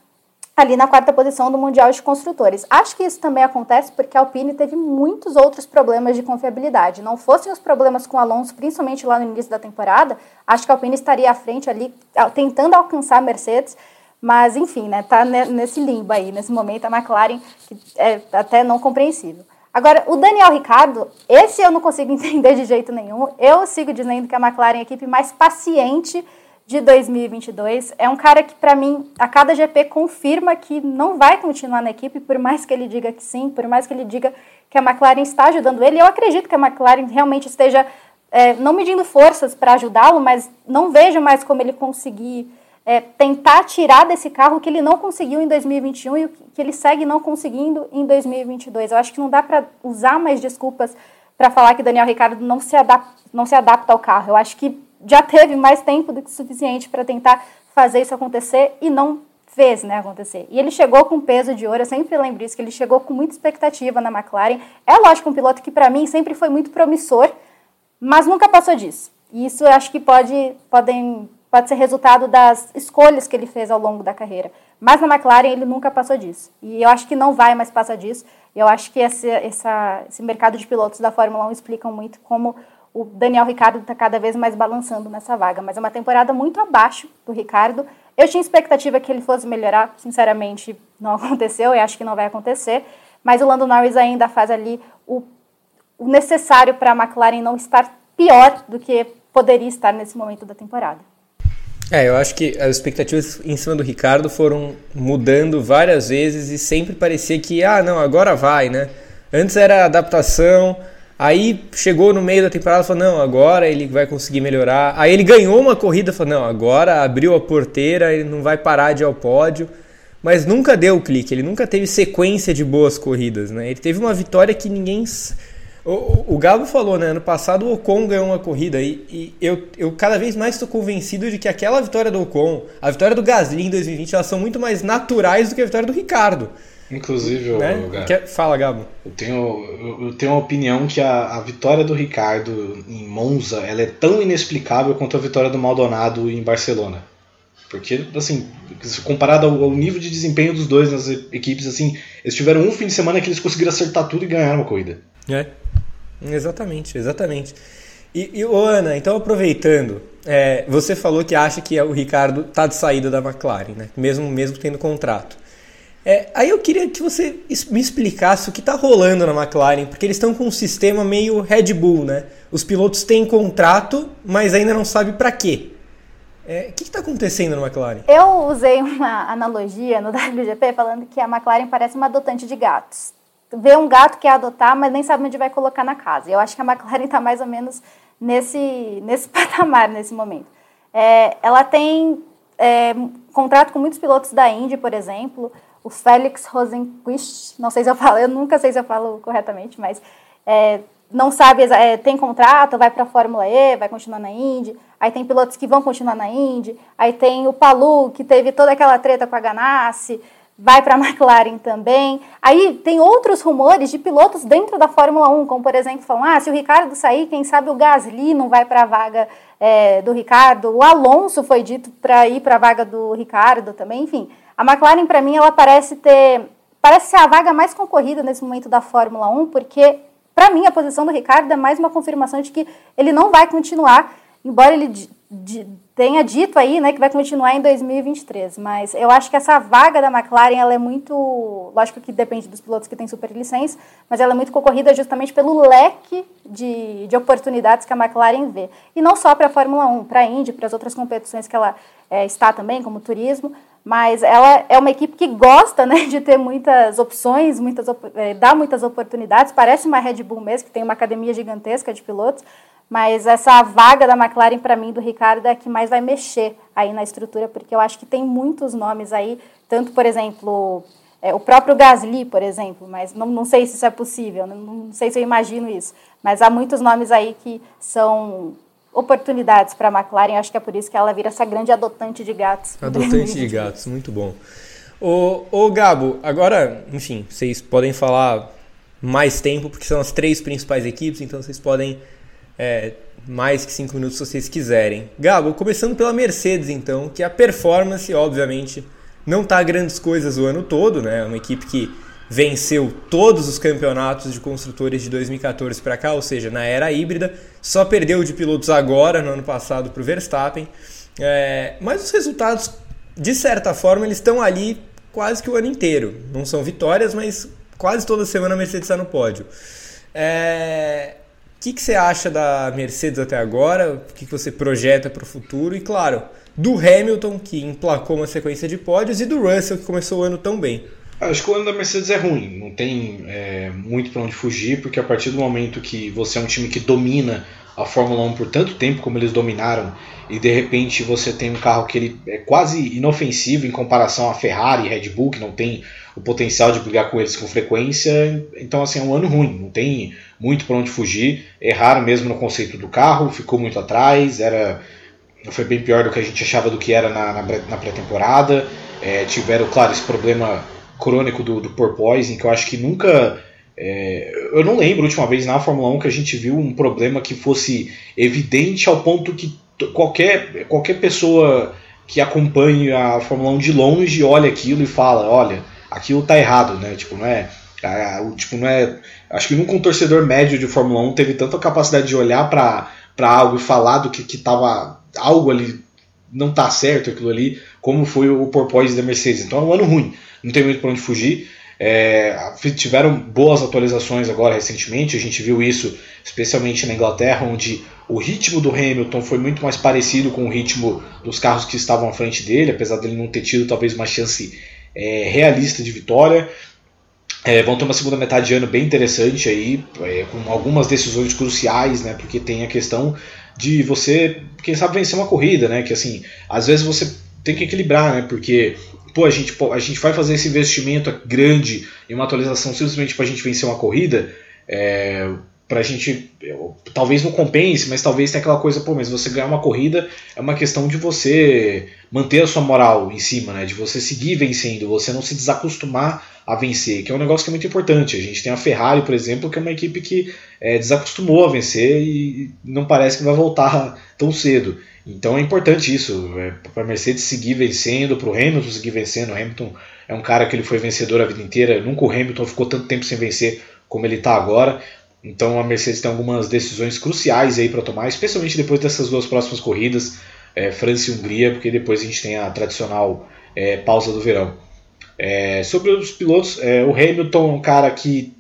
ali na quarta posição do Mundial de Construtores. Acho que isso também acontece porque a Alpine teve muitos outros problemas de confiabilidade. Não fossem os problemas com Alonso, principalmente lá no início da temporada, acho que a Alpine estaria à frente ali, tentando alcançar a Mercedes, mas enfim, né, tá nesse limbo aí, nesse momento a McLaren, que é até não compreensível. Agora, o Daniel Ricardo, esse eu não consigo entender de jeito nenhum. Eu sigo dizendo que a McLaren é a equipe mais paciente de 2022. É um cara que, para mim, a cada GP confirma que não vai continuar na equipe, por mais que ele diga que sim, por mais que ele diga que a McLaren está ajudando ele. Eu acredito que a McLaren realmente esteja é, não medindo forças para ajudá-lo, mas não vejo mais como ele conseguir é, tentar tirar desse carro que ele não conseguiu em 2021 e que ele segue não conseguindo em 2022. Eu acho que não dá para usar mais desculpas para falar que Daniel Ricardo não se, adapta, não se adapta ao carro. Eu acho que já teve mais tempo do que suficiente para tentar fazer isso acontecer e não fez né, acontecer. E ele chegou com peso de ouro, eu sempre lembro isso, que ele chegou com muita expectativa na McLaren. É lógico um piloto que para mim sempre foi muito promissor, mas nunca passou disso. E isso eu acho que pode, podem pode ser resultado das escolhas que ele fez ao longo da carreira. Mas na McLaren ele nunca passou disso. E eu acho que não vai mais passar disso. Eu acho que esse, essa, esse mercado de pilotos da Fórmula 1 explicam muito como o Daniel Ricardo está cada vez mais balançando nessa vaga. Mas é uma temporada muito abaixo do Ricardo. Eu tinha expectativa que ele fosse melhorar, sinceramente não aconteceu e acho que não vai acontecer. Mas o Lando Norris ainda faz ali o, o necessário para a McLaren não estar pior do que poderia estar nesse momento da temporada. É, eu acho que as expectativas em cima do Ricardo foram mudando várias vezes e sempre parecia que, ah, não, agora vai, né? Antes era adaptação, aí chegou no meio da temporada e falou, não, agora ele vai conseguir melhorar. Aí ele ganhou uma corrida falou, não, agora abriu a porteira, ele não vai parar de ir ao pódio. Mas nunca deu o clique, ele nunca teve sequência de boas corridas, né? Ele teve uma vitória que ninguém o, o Galo falou, né? Ano passado o Ocon ganhou uma corrida e, e eu, eu cada vez mais estou convencido de que aquela vitória do Ocon, a vitória do Gasly em 2020, elas são muito mais naturais do que a vitória do Ricardo. Inclusive, né? Gabo, que, fala, Gabo. Eu tenho, eu tenho uma opinião que a, a vitória do Ricardo em Monza ela é tão inexplicável quanto a vitória do Maldonado em Barcelona. Porque, assim, comparado ao, ao, nível de desempenho dos dois nas equipes, assim, eles tiveram um fim de semana que eles conseguiram acertar tudo e ganharam a corrida. É. Exatamente, exatamente. E, e Ana, então aproveitando, é, você falou que acha que o Ricardo está de saída da McLaren, né? mesmo, mesmo tendo contrato. É, aí eu queria que você me explicasse o que está rolando na McLaren, porque eles estão com um sistema meio Red Bull, né? Os pilotos têm contrato, mas ainda não sabem para quê. É, o que está acontecendo na McLaren? Eu usei uma analogia no WGP falando que a McLaren parece uma adotante de gatos vê um gato que quer adotar, mas nem sabe onde vai colocar na casa. Eu acho que a McLaren está mais ou menos nesse, nesse patamar nesse momento. É, ela tem é, contrato com muitos pilotos da Indy, por exemplo. O Félix Rosenquist, não sei se eu falo, eu nunca sei se eu falo corretamente, mas é, não sabe, é, tem contrato, vai para a Fórmula E, vai continuar na Indy. Aí tem pilotos que vão continuar na Indy. Aí tem o Palu, que teve toda aquela treta com a Ganassi, vai para a McLaren também. Aí tem outros rumores de pilotos dentro da Fórmula 1, como por exemplo, falam: ah, se o Ricardo sair, quem sabe o Gasly não vai para a vaga é, do Ricardo. O Alonso foi dito para ir para a vaga do Ricardo também. Enfim, a McLaren, para mim, ela parece ter. Parece ser a vaga mais concorrida nesse momento da Fórmula 1, porque para mim, a posição do Ricardo é mais uma confirmação de que ele não vai continuar, embora ele tenha dito aí né, que vai continuar em 2023. Mas eu acho que essa vaga da McLaren ela é muito. Lógico que depende dos pilotos que têm superlicença, mas ela é muito concorrida justamente pelo leque de, de oportunidades que a McLaren vê. E não só para a Fórmula 1, para a Indy, para as outras competições que ela é, está também, como turismo mas ela é uma equipe que gosta né, de ter muitas opções, muitas, é, dá muitas oportunidades. Parece uma Red Bull mesmo, que tem uma academia gigantesca de pilotos, mas essa vaga da McLaren, para mim, do Ricardo, é a que mais vai mexer aí na estrutura, porque eu acho que tem muitos nomes aí, tanto, por exemplo, é, o próprio Gasly, por exemplo, mas não, não sei se isso é possível, não, não sei se eu imagino isso, mas há muitos nomes aí que são oportunidades para a McLaren. Acho que é por isso que ela vira essa grande adotante de gatos. Adotante de gatos, muito bom. Ô, ô Gabo, agora, enfim, vocês podem falar mais tempo, porque são as três principais equipes, então vocês podem é, mais que cinco minutos se vocês quiserem. Gabo, começando pela Mercedes, então, que a performance, obviamente, não tá grandes coisas o ano todo, né? É uma equipe que venceu todos os campeonatos de construtores de 2014 para cá, ou seja, na era híbrida, só perdeu de pilotos agora, no ano passado, para o Verstappen. É, mas os resultados, de certa forma, eles estão ali quase que o ano inteiro. Não são vitórias, mas quase toda semana a Mercedes está no pódio. É, o que, que, você acha da Mercedes até agora? O que, que você projeta para o futuro? E claro, do Hamilton, que emplacou uma sequência de pódios, e do Russell, que começou o ano tão bem. Acho que o ano da Mercedes é ruim, não tem é, muito para onde fugir, porque a partir do momento que você é um time que domina a Fórmula 1 por tanto tempo como eles dominaram, e de repente você tem um carro que ele é quase inofensivo em comparação a Ferrari e Red Bull, que não tem o potencial de brigar com eles com frequência, então assim é um ano ruim, não tem muito para onde fugir, erraram mesmo no conceito do carro, ficou muito atrás, era foi bem pior do que a gente achava do que era na, na, na pré-temporada, é, tiveram, claro, esse problema crônico do, do Porpoise, que eu acho que nunca. É, eu não lembro a última vez na Fórmula 1 que a gente viu um problema que fosse evidente ao ponto que qualquer, qualquer pessoa que acompanhe a Fórmula 1 de longe olha aquilo e fala, olha, aquilo tá errado, né? Tipo, não é. Tipo, não é. Acho que nunca um torcedor médio de Fórmula 1 teve tanta capacidade de olhar para algo e falar do que, que tava. Algo ali não tá certo, aquilo ali, como foi o porpoise da Mercedes. Então é um ano ruim não tem muito para onde fugir. É, tiveram boas atualizações agora recentemente, a gente viu isso especialmente na Inglaterra, onde o ritmo do Hamilton foi muito mais parecido com o ritmo dos carros que estavam à frente dele, apesar dele não ter tido talvez uma chance é, realista de vitória. É, vão ter uma segunda metade de ano bem interessante aí, é, com algumas decisões cruciais, né? Porque tem a questão de você, quem sabe, vencer uma corrida, né? Que assim, às vezes você tem que equilibrar, né? Porque pô, a gente, a gente vai fazer esse investimento grande em uma atualização simplesmente para a gente vencer uma corrida, é, para a gente, talvez não compense, mas talvez tenha aquela coisa, pô, mas você ganhar uma corrida é uma questão de você manter a sua moral em cima, né, de você seguir vencendo, você não se desacostumar a vencer, que é um negócio que é muito importante. A gente tem a Ferrari, por exemplo, que é uma equipe que é, desacostumou a vencer e não parece que vai voltar tão cedo. Então é importante isso, é, para a Mercedes seguir vencendo, para o Hamilton seguir vencendo. O Hamilton é um cara que ele foi vencedor a vida inteira, nunca o Hamilton ficou tanto tempo sem vencer como ele está agora. Então a Mercedes tem algumas decisões cruciais aí para tomar, especialmente depois dessas duas próximas corridas, é, França e Hungria, porque depois a gente tem a tradicional é, pausa do verão. É, sobre os pilotos, é, o Hamilton é um cara que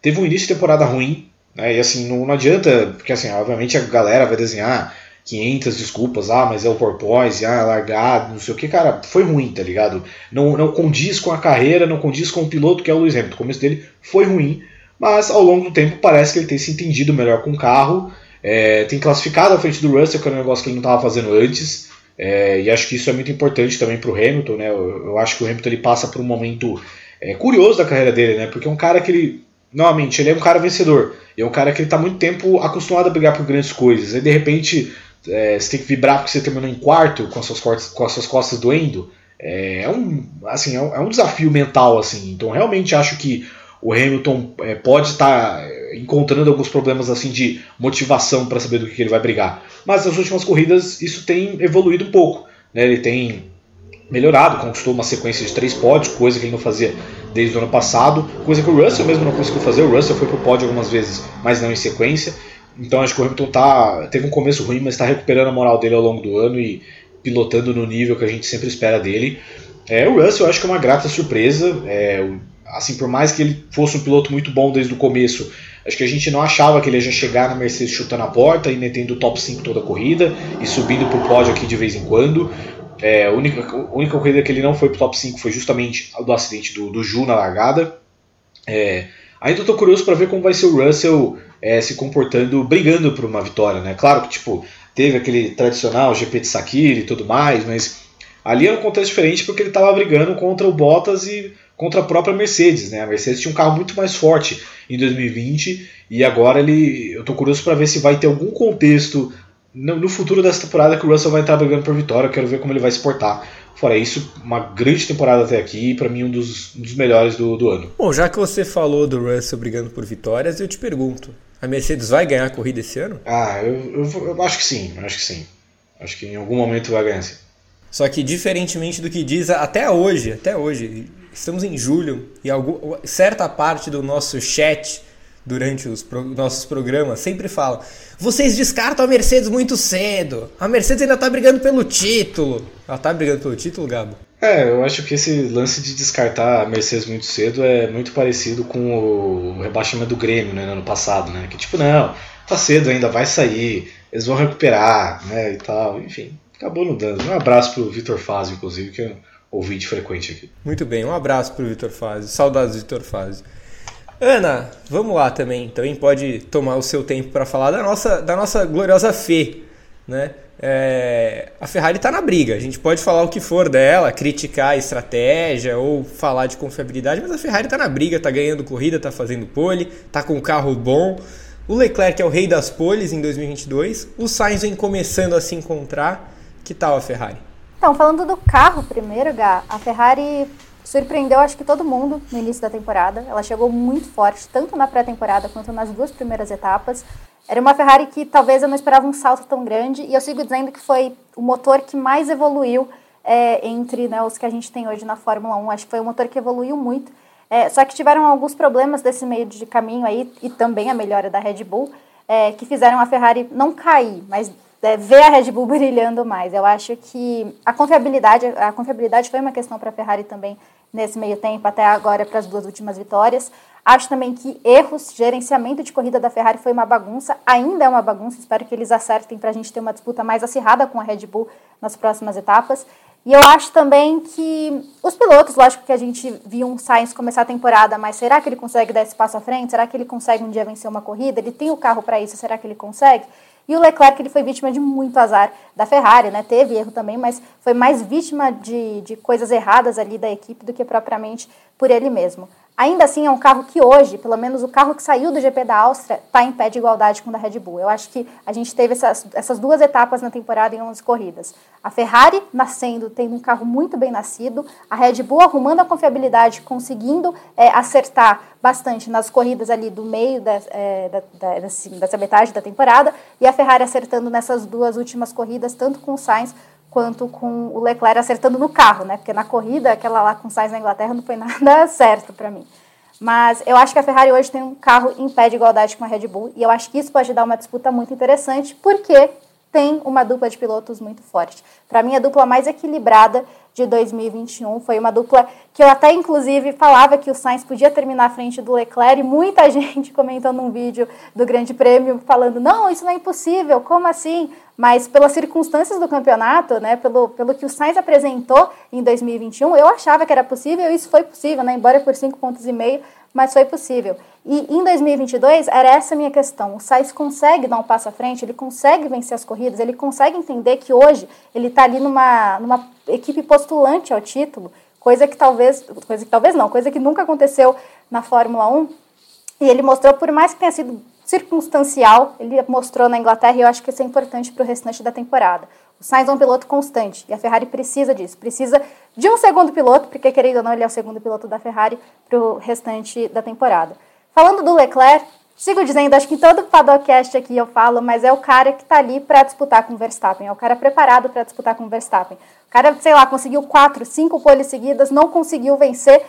teve um início de temporada ruim, né, e assim, não, não adianta, porque assim, obviamente a galera vai desenhar 500 desculpas, ah, mas é o porpoise, ah, é largado, não sei o que, cara, foi ruim, tá ligado? Não, não condiz com a carreira, não condiz com o piloto que é o Lewis Hamilton. O começo dele foi ruim, mas ao longo do tempo parece que ele tem se entendido melhor com o carro, é, tem classificado à frente do Russell, que era um negócio que ele não estava fazendo antes. É, e acho que isso é muito importante também para o Hamilton, né? Eu, eu, acho que o Hamilton ele passa por um momento é, curioso da carreira dele, né? Porque é um cara que ele, novamente, ele é um cara vencedor. É um cara que ele está muito tempo acostumado a brigar por grandes coisas. E de repente é, você tem que vibrar porque você terminou em quarto com as suas, costas, com as suas costas doendo. É, é um, assim, é um, é um desafio mental, assim. Então realmente acho que o Hamilton é, pode estar é, encontrando alguns problemas assim de motivação para saber do que ele vai brigar. Mas nas últimas corridas isso tem evoluído um pouco. Né? Ele tem melhorado, conquistou uma sequência de três pódios, coisa que ele não fazia desde o ano passado, coisa que o Russell mesmo não conseguiu fazer. O Russell foi para o pódio algumas vezes, mas não em sequência. Então acho que o Hamilton tá, teve um começo ruim, mas está recuperando a moral dele ao longo do ano e pilotando no nível que a gente sempre espera dele. É, o Russell eu acho que é uma grata surpresa. É, assim, por mais que ele fosse um piloto muito bom desde o começo, acho que a gente não achava que ele ia chegar na Mercedes chutando a porta e metendo o top 5 toda a corrida e subindo para o pódio aqui de vez em quando. É, a, única, a única corrida que ele não foi para o top 5 foi justamente do acidente do, do Ju na largada. É, ainda estou curioso para ver como vai ser o Russell é, se comportando, brigando por uma vitória. Né? Claro que tipo, teve aquele tradicional GP de Sakir e tudo mais, mas ali é um contexto diferente porque ele estava brigando contra o Bottas e contra a própria Mercedes. Né? A Mercedes tinha um carro muito mais forte em 2020 e agora ele, eu estou curioso para ver se vai ter algum contexto no, no, futuro dessa temporada que o Russell vai estar brigando por vitória. Eu quero ver como ele vai se portar. Fora isso, uma grande temporada até aqui e para mim um dos, um dos melhores do, do ano. Bom, já que você falou do Russell brigando por vitórias, eu te pergunto: a Mercedes vai ganhar a corrida esse ano? Ah, eu, eu, eu acho que sim, acho que sim. Acho que em algum momento vai ganhar sim. Só que diferentemente do que diz até hoje, até hoje, estamos em julho e algum, certa parte do nosso chat durante os pro, nossos programas sempre fala: vocês descartam a Mercedes muito cedo. A Mercedes ainda está brigando pelo título. Ela está brigando pelo título, Gabo? É, eu acho que esse lance de descartar a Mercedes muito cedo é muito parecido com o rebaixamento do Grêmio né, no ano passado, né? Que tipo, não, tá cedo ainda, vai sair, eles vão recuperar, né? E tal, enfim, acabou não dando. Um abraço pro Vitor Fazio, inclusive, que é ouvinte frequente aqui. Muito bem, um abraço para o Vitor Fazio. Saudades do Vitor Fazio. Ana, vamos lá também. Também pode tomar o seu tempo para falar da nossa, da nossa gloriosa Fê. Né? É, a Ferrari está na briga. A gente pode falar o que for dela, criticar a estratégia ou falar de confiabilidade, mas a Ferrari está na briga, está ganhando corrida, está fazendo pole, está com um carro bom. O Leclerc é o rei das poles em 2022. O Sainz vem começando a se encontrar. Que tal a Ferrari? Então, falando do carro primeiro, Gá, a Ferrari surpreendeu acho que todo mundo no início da temporada. Ela chegou muito forte, tanto na pré-temporada quanto nas duas primeiras etapas. Era uma Ferrari que talvez eu não esperava um salto tão grande, e eu sigo dizendo que foi o motor que mais evoluiu é, entre né, os que a gente tem hoje na Fórmula 1. Acho que foi um motor que evoluiu muito. É, só que tiveram alguns problemas desse meio de caminho aí, e também a melhora da Red Bull, é, que fizeram a Ferrari não cair, mas é, ver a Red Bull brilhando mais. Eu acho que a confiabilidade, a confiabilidade foi uma questão para a Ferrari também nesse meio tempo, até agora para as duas últimas vitórias. Acho também que erros, gerenciamento de corrida da Ferrari foi uma bagunça, ainda é uma bagunça. Espero que eles acertem para a gente ter uma disputa mais acirrada com a Red Bull nas próximas etapas. E eu acho também que os pilotos, lógico que a gente viu um Sainz começar a temporada, mas será que ele consegue dar esse passo à frente? Será que ele consegue um dia vencer uma corrida? Ele tem o carro para isso, será que ele consegue? E o Leclerc ele foi vítima de muito azar da Ferrari, né? Teve erro também, mas foi mais vítima de, de coisas erradas ali da equipe do que propriamente por ele mesmo. Ainda assim, é um carro que hoje, pelo menos o carro que saiu do GP da Áustria, está em pé de igualdade com o da Red Bull. Eu acho que a gente teve essas, essas duas etapas na temporada em 11 corridas. A Ferrari nascendo, tendo um carro muito bem nascido, a Red Bull arrumando a confiabilidade, conseguindo é, acertar bastante nas corridas ali do meio da, é, da, da, dessa metade da temporada, e a Ferrari acertando nessas duas últimas corridas, tanto com o Sainz quanto com o Leclerc acertando no carro, né? Porque na corrida, aquela lá com o Sainz na Inglaterra não foi nada certo para mim. Mas eu acho que a Ferrari hoje tem um carro em pé de igualdade com a Red Bull e eu acho que isso pode dar uma disputa muito interessante, porque tem uma dupla de pilotos muito forte. Para mim, a dupla mais equilibrada de 2021 foi uma dupla que eu até, inclusive, falava que o Sainz podia terminar à frente do Leclerc. E muita gente comentando um vídeo do Grande Prêmio falando: não, isso não é impossível, como assim? Mas pelas circunstâncias do campeonato, né, pelo, pelo que o Sainz apresentou em 2021, eu achava que era possível e isso foi possível, né, embora por cinco pontos e meio, mas foi possível. E em 2022 era essa a minha questão. O Sainz consegue dar um passo à frente, ele consegue vencer as corridas, ele consegue entender que hoje ele está ali numa, numa equipe postulante ao título, coisa que talvez, coisa que talvez não, coisa que nunca aconteceu na Fórmula 1. E ele mostrou, por mais que tenha sido circunstancial, ele mostrou na Inglaterra e eu acho que isso é importante para o restante da temporada. O Sainz é um piloto constante e a Ferrari precisa disso, precisa de um segundo piloto, porque querendo ou não, ele é o segundo piloto da Ferrari para o restante da temporada. Falando do Leclerc, sigo dizendo, acho que em todo podcast aqui eu falo, mas é o cara que está ali para disputar com o Verstappen, é o cara preparado para disputar com o Verstappen. O cara, sei lá, conseguiu quatro, cinco poles seguidas, não conseguiu vencer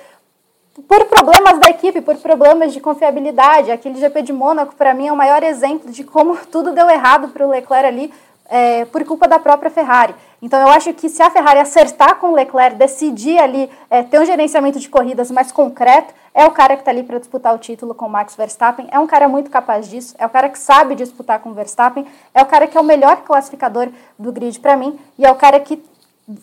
por problemas da equipe, por problemas de confiabilidade. Aquele GP de Mônaco, para mim, é o maior exemplo de como tudo deu errado para o Leclerc ali é, por culpa da própria Ferrari. Então eu acho que se a Ferrari acertar com o Leclerc, decidir ali é, ter um gerenciamento de corridas mais concreto, é o cara que está ali para disputar o título com o Max Verstappen. É um cara muito capaz disso, é o cara que sabe disputar com o Verstappen, é o cara que é o melhor classificador do grid para mim e é o cara que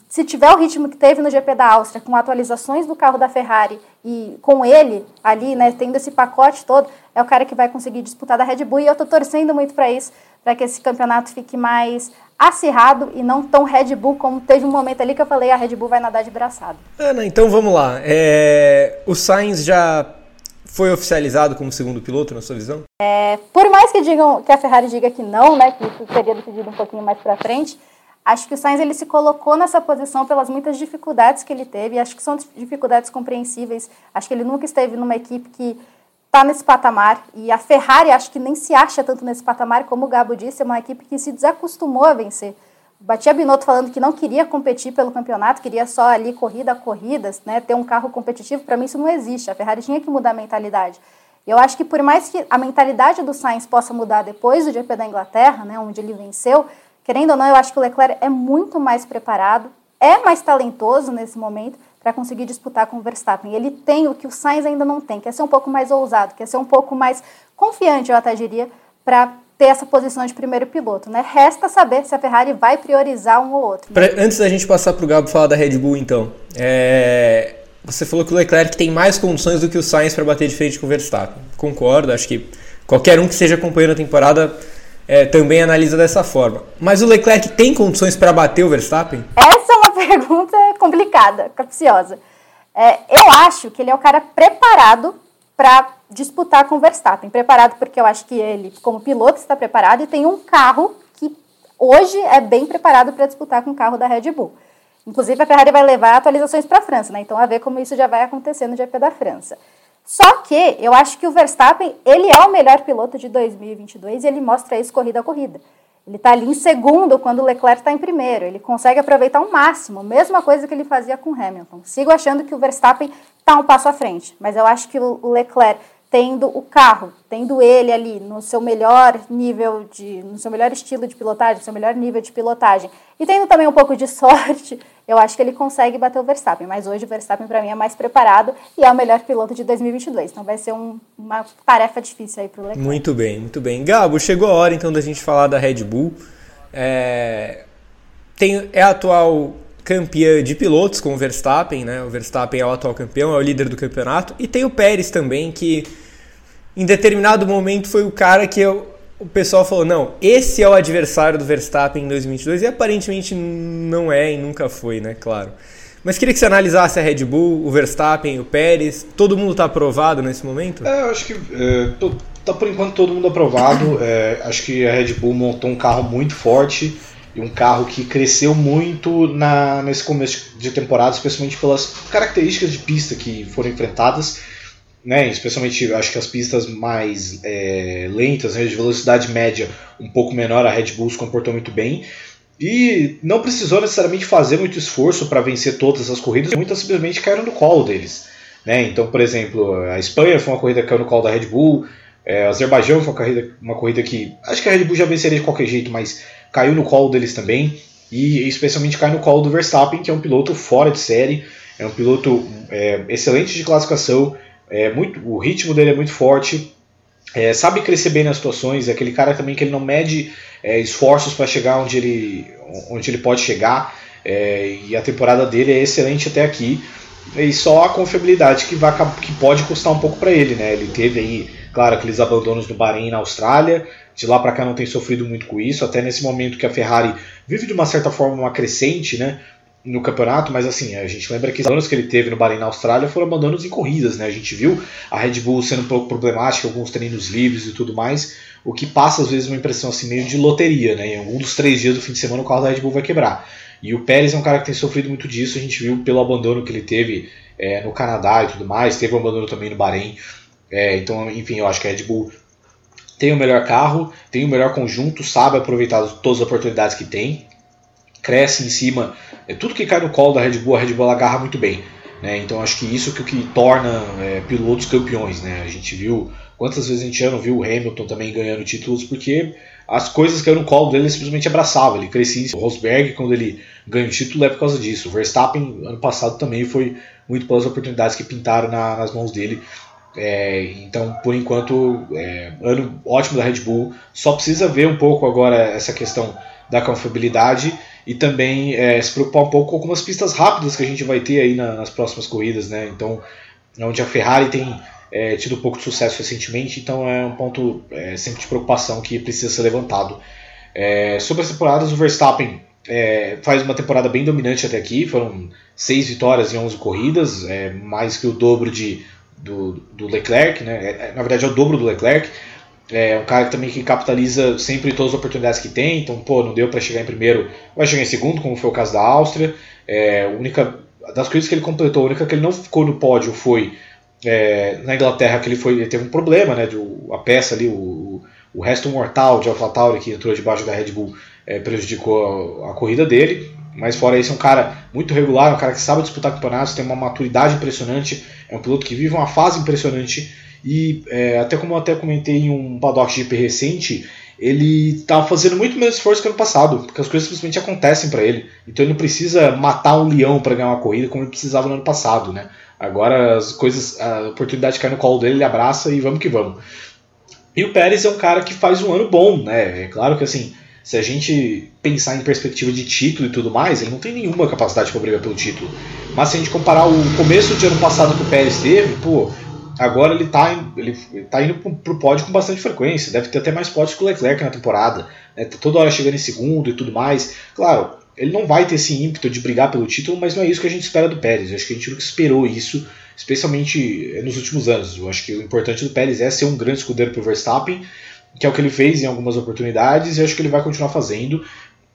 se tiver o ritmo que teve no GP da Áustria, com atualizações do carro da Ferrari e com ele ali, né, tendo esse pacote todo, é o cara que vai conseguir disputar da Red Bull e eu estou torcendo muito para isso, para que esse campeonato fique mais acirrado e não tão Red Bull como teve um momento ali que eu falei a Red Bull vai nadar de braçado. Ana, então vamos lá. É... O Sainz já foi oficializado como segundo piloto na sua visão? É, por mais que digam que a Ferrari diga que não, né, que isso seria decidido um pouquinho mais para frente, Acho que o Sainz ele se colocou nessa posição pelas muitas dificuldades que ele teve, acho que são dificuldades compreensíveis. Acho que ele nunca esteve numa equipe que está nesse patamar, e a Ferrari acho que nem se acha tanto nesse patamar, como o Gabo disse, é uma equipe que se desacostumou a vencer. Batia Binotto falando que não queria competir pelo campeonato, queria só ali corrida a corridas, né, ter um carro competitivo. Para mim isso não existe. A Ferrari tinha que mudar a mentalidade. Eu acho que por mais que a mentalidade do Sainz possa mudar depois do GP da Inglaterra, né, onde ele venceu, Querendo ou não, eu acho que o Leclerc é muito mais preparado, é mais talentoso nesse momento para conseguir disputar com o Verstappen. Ele tem o que o Sainz ainda não tem, quer ser um pouco mais ousado, quer ser um pouco mais confiante, eu até diria, para ter essa posição de primeiro piloto, né? Resta saber se a Ferrari vai priorizar um ou outro. Né? Pra, antes da gente passar para o Gabo falar da Red Bull, então, é... você falou que o Leclerc tem mais condições do que o Sainz para bater de frente com o Verstappen. Concordo, acho que qualquer um que esteja acompanhando a temporada é, também analisa dessa forma. Mas o Leclerc tem condições para bater o Verstappen? Essa é uma pergunta complicada, capciosa. É, eu acho que ele é o cara preparado para disputar com o Verstappen. Preparado porque eu acho que ele, como piloto, está preparado e tem um carro que hoje é bem preparado para disputar com o carro da Red Bull. Inclusive, a Ferrari vai levar atualizações para a França, né? Então, a ver como isso já vai acontecer no GP da França. Só que eu acho que o Verstappen, ele é o melhor piloto de 2022 e ele mostra isso corrida a corrida. Ele está ali em segundo quando o Leclerc está em primeiro. Ele consegue aproveitar o máximo, mesma coisa que ele fazia com Hamilton. Sigo achando que o Verstappen está um passo à frente, mas eu acho que o Leclerc tendo o carro, tendo ele ali no seu melhor nível de, no seu melhor estilo de pilotagem, no seu melhor nível de pilotagem, e tendo também um pouco de sorte, eu acho que ele consegue bater o Verstappen. Mas hoje o Verstappen para mim é mais preparado e é o melhor piloto de 2022. Então vai ser um, uma tarefa difícil aí para o Leclerc. Muito bem, muito bem. Gabo, chegou a hora então da gente falar da Red Bull. É, tem, é a atual campeã de pilotos com o Verstappen, né? O Verstappen é o atual campeão, é o líder do campeonato. E tem o Pérez também, que em determinado momento foi o cara que eu, o pessoal falou: não, esse é o adversário do Verstappen em 2022. E aparentemente não é e nunca foi, né? Claro. Mas queria que você analisasse a Red Bull, o Verstappen, o Pérez. Todo mundo está aprovado nesse momento? É, eu acho que é, tô, tá por enquanto todo mundo aprovado. É, acho que a Red Bull montou um carro muito forte e um carro que cresceu muito na, nesse começo de temporada, especialmente pelas características de pista que foram enfrentadas, né? especialmente acho que as pistas mais é, lentas, né, de velocidade média um pouco menor, a Red Bull se comportou muito bem. E não precisou necessariamente fazer muito esforço para vencer todas as corridas, muitas simplesmente caíram no colo deles. Né? Então, por exemplo, a Espanha foi uma corrida que caiu no colo da Red Bull, é, Azerbaijão foi uma corrida, uma corrida que acho que a Red Bull já venceria de qualquer jeito, mas caiu no colo deles também. E especialmente cai no colo do Verstappen, que é um piloto fora de série, é um piloto é, excelente de classificação, é muito, o ritmo dele é muito forte, é, sabe crescer bem nas situações, é aquele cara também que ele não mede é, esforços para chegar onde ele, onde ele pode chegar, é, e a temporada dele é excelente até aqui. e só a confiabilidade que, vai, que pode custar um pouco para ele, né? Ele teve aí, claro, aqueles abandonos no Bahrein na Austrália, de lá para cá não tem sofrido muito com isso, até nesse momento que a Ferrari vive de uma certa forma uma crescente, né? No campeonato, mas assim, a gente lembra que os abandonos que ele teve no Bahrein na Austrália foram abandonos em corridas, né? A gente viu a Red Bull sendo um pouco problemática, alguns treinos livres e tudo mais, o que passa às vezes uma impressão assim meio de loteria, né? Em algum dos três dias do fim de semana o carro da Red Bull vai quebrar. E o Pérez é um cara que tem sofrido muito disso, a gente viu pelo abandono que ele teve é, no Canadá e tudo mais, teve um abandono também no Bahrein. É, então, enfim, eu acho que a Red Bull tem o melhor carro, tem o melhor conjunto, sabe aproveitar todas as oportunidades que tem, cresce em cima. É, tudo que cai no colo da Red Bull, a Red Bull agarra muito bem. Né? Então acho que isso que, que torna é, pilotos campeões. Né? A gente viu quantas vezes a gente já não viu o Hamilton também ganhando títulos porque as coisas que caíram no colo dele ele simplesmente abraçava, ele crescia. O Rosberg, quando ele ganha o título, é por causa disso. O Verstappen, ano passado, também foi muito pelas oportunidades que pintaram na, nas mãos dele. É, então, por enquanto, é, ano ótimo da Red Bull. Só precisa ver um pouco agora essa questão da confiabilidade e também é, se preocupar um pouco com algumas pistas rápidas que a gente vai ter aí na, nas próximas corridas, né? Então, onde a Ferrari tem é, tido um pouco de sucesso recentemente, então é um ponto é, sempre de preocupação que precisa ser levantado. É, sobre as temporadas, o Verstappen é, faz uma temporada bem dominante até aqui, foram seis vitórias em 11 corridas, é, mais que o dobro de do, do Leclerc, né? É, é, na verdade é o dobro do Leclerc. É um cara também que capitaliza sempre todas as oportunidades que tem. Então, pô, não deu para chegar em primeiro, vai chegar em segundo, como foi o caso da Áustria. É, única das coisas que ele completou, a única que ele não ficou no pódio foi é, na Inglaterra que ele foi, ele teve um problema, né? De, a peça ali, o, o resto mortal de AlphaTauri que entrou debaixo da Red Bull é, prejudicou a, a corrida dele. Mas fora isso, é um cara muito regular, um cara que sabe disputar campeonatos, tem uma maturidade impressionante, é um piloto que vive uma fase impressionante. E é, até como eu até comentei em um paddock GP recente, ele está fazendo muito menos esforço que ano passado, porque as coisas simplesmente acontecem para ele. Então ele não precisa matar um leão para ganhar uma corrida como ele precisava no ano passado, né? Agora as coisas, a oportunidade cai no colo dele, ele abraça e vamos que vamos. E o Pérez é um cara que faz um ano bom, né? É claro que assim, se a gente pensar em perspectiva de título e tudo mais, ele não tem nenhuma capacidade para brigar pelo título. Mas se a gente comparar o começo de ano passado que o Pérez teve, pô, agora ele tá, ele tá indo pro, pro pódio com bastante frequência. Deve ter até mais pódios que o Leclerc na temporada. Né? Tá toda hora chegando em segundo e tudo mais. Claro, ele não vai ter esse ímpeto de brigar pelo título, mas não é isso que a gente espera do Pérez. Acho que a gente nunca esperou isso, especialmente nos últimos anos. Eu acho que o importante do Pérez é ser um grande escudeiro pro Verstappen que é o que ele fez em algumas oportunidades e acho que ele vai continuar fazendo.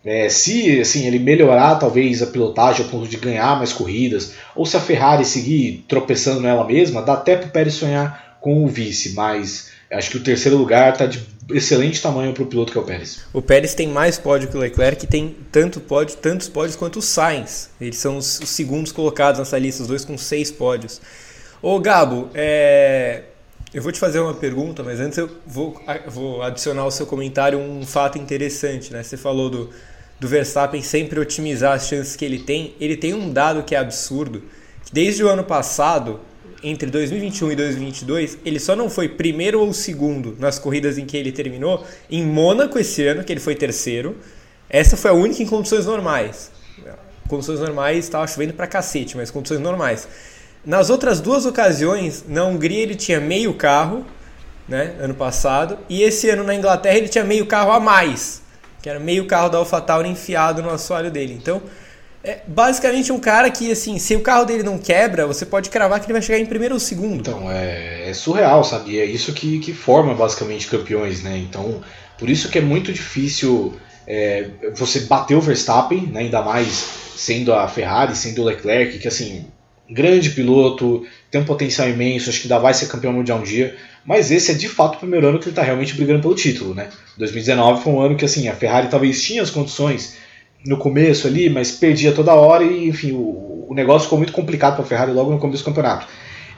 É, se assim, ele melhorar talvez a pilotagem ao ponto de ganhar mais corridas, ou se a Ferrari seguir tropeçando nela mesma, dá até para o Pérez sonhar com o vice, mas acho que o terceiro lugar está de excelente tamanho para o piloto que é o Pérez. O Pérez tem mais pódio que o Leclerc, tem tanto pódio, tantos pódios quanto o Sainz. Eles são os, os segundos colocados nessa lista, os dois com seis pódios. Ô Gabo, é, eu vou te fazer uma pergunta, mas antes eu vou, vou adicionar ao seu comentário um fato interessante. Né? Você falou do, do Verstappen sempre otimizar as chances que ele tem. Ele tem um dado que é absurdo, desde o ano passado, entre 2021 e 2022, ele só não foi primeiro ou segundo nas corridas em que ele terminou. Em Mônaco esse ano, que ele foi terceiro. Essa foi a única em condições normais. Condições normais estava chovendo pra cacete, mas condições normais. Nas outras duas ocasiões, na Hungria ele tinha meio carro, né, ano passado, e esse ano na Inglaterra ele tinha meio carro a mais, que era meio carro da AlphaTauri enfiado no assoalho dele. Então, é basicamente um cara que, assim, se o carro dele não quebra, você pode cravar que ele vai chegar em primeiro ou segundo. Então, é, é surreal, sabe? É isso que, que forma basicamente campeões, né? Então, por isso que é muito difícil é, você bater o Verstappen, né? ainda mais sendo a Ferrari, sendo o Leclerc, que assim, grande piloto, tem um potencial imenso, acho que ainda vai ser campeão mundial um dia, mas esse é de fato o primeiro ano que ele está realmente brigando pelo título, né? 2019 foi um ano que assim, a Ferrari talvez tinha as condições no começo ali, mas perdia toda hora e enfim, o, o negócio ficou muito complicado para a Ferrari logo no começo do campeonato.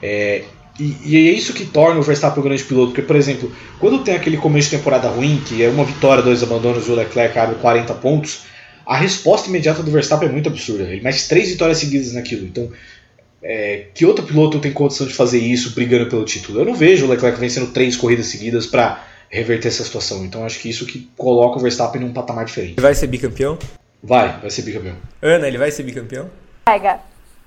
É, e, e, é isso que torna o Verstappen um grande piloto, porque, por exemplo, quando tem aquele começo de temporada ruim, que é uma vitória, dois abandonos e o Leclerc abre 40 pontos, a resposta imediata do Verstappen é muito absurda. Ele mete três vitórias seguidas naquilo. Então, é, que outro piloto tem condição de fazer isso brigando pelo título? Eu não vejo o Leclerc vencendo três corridas seguidas para reverter essa situação. Então acho que isso que coloca o Verstappen num patamar diferente. Ele vai ser bicampeão? Vai, vai ser bicampeão. Ana, ele vai ser bicampeão? Vai, Gá.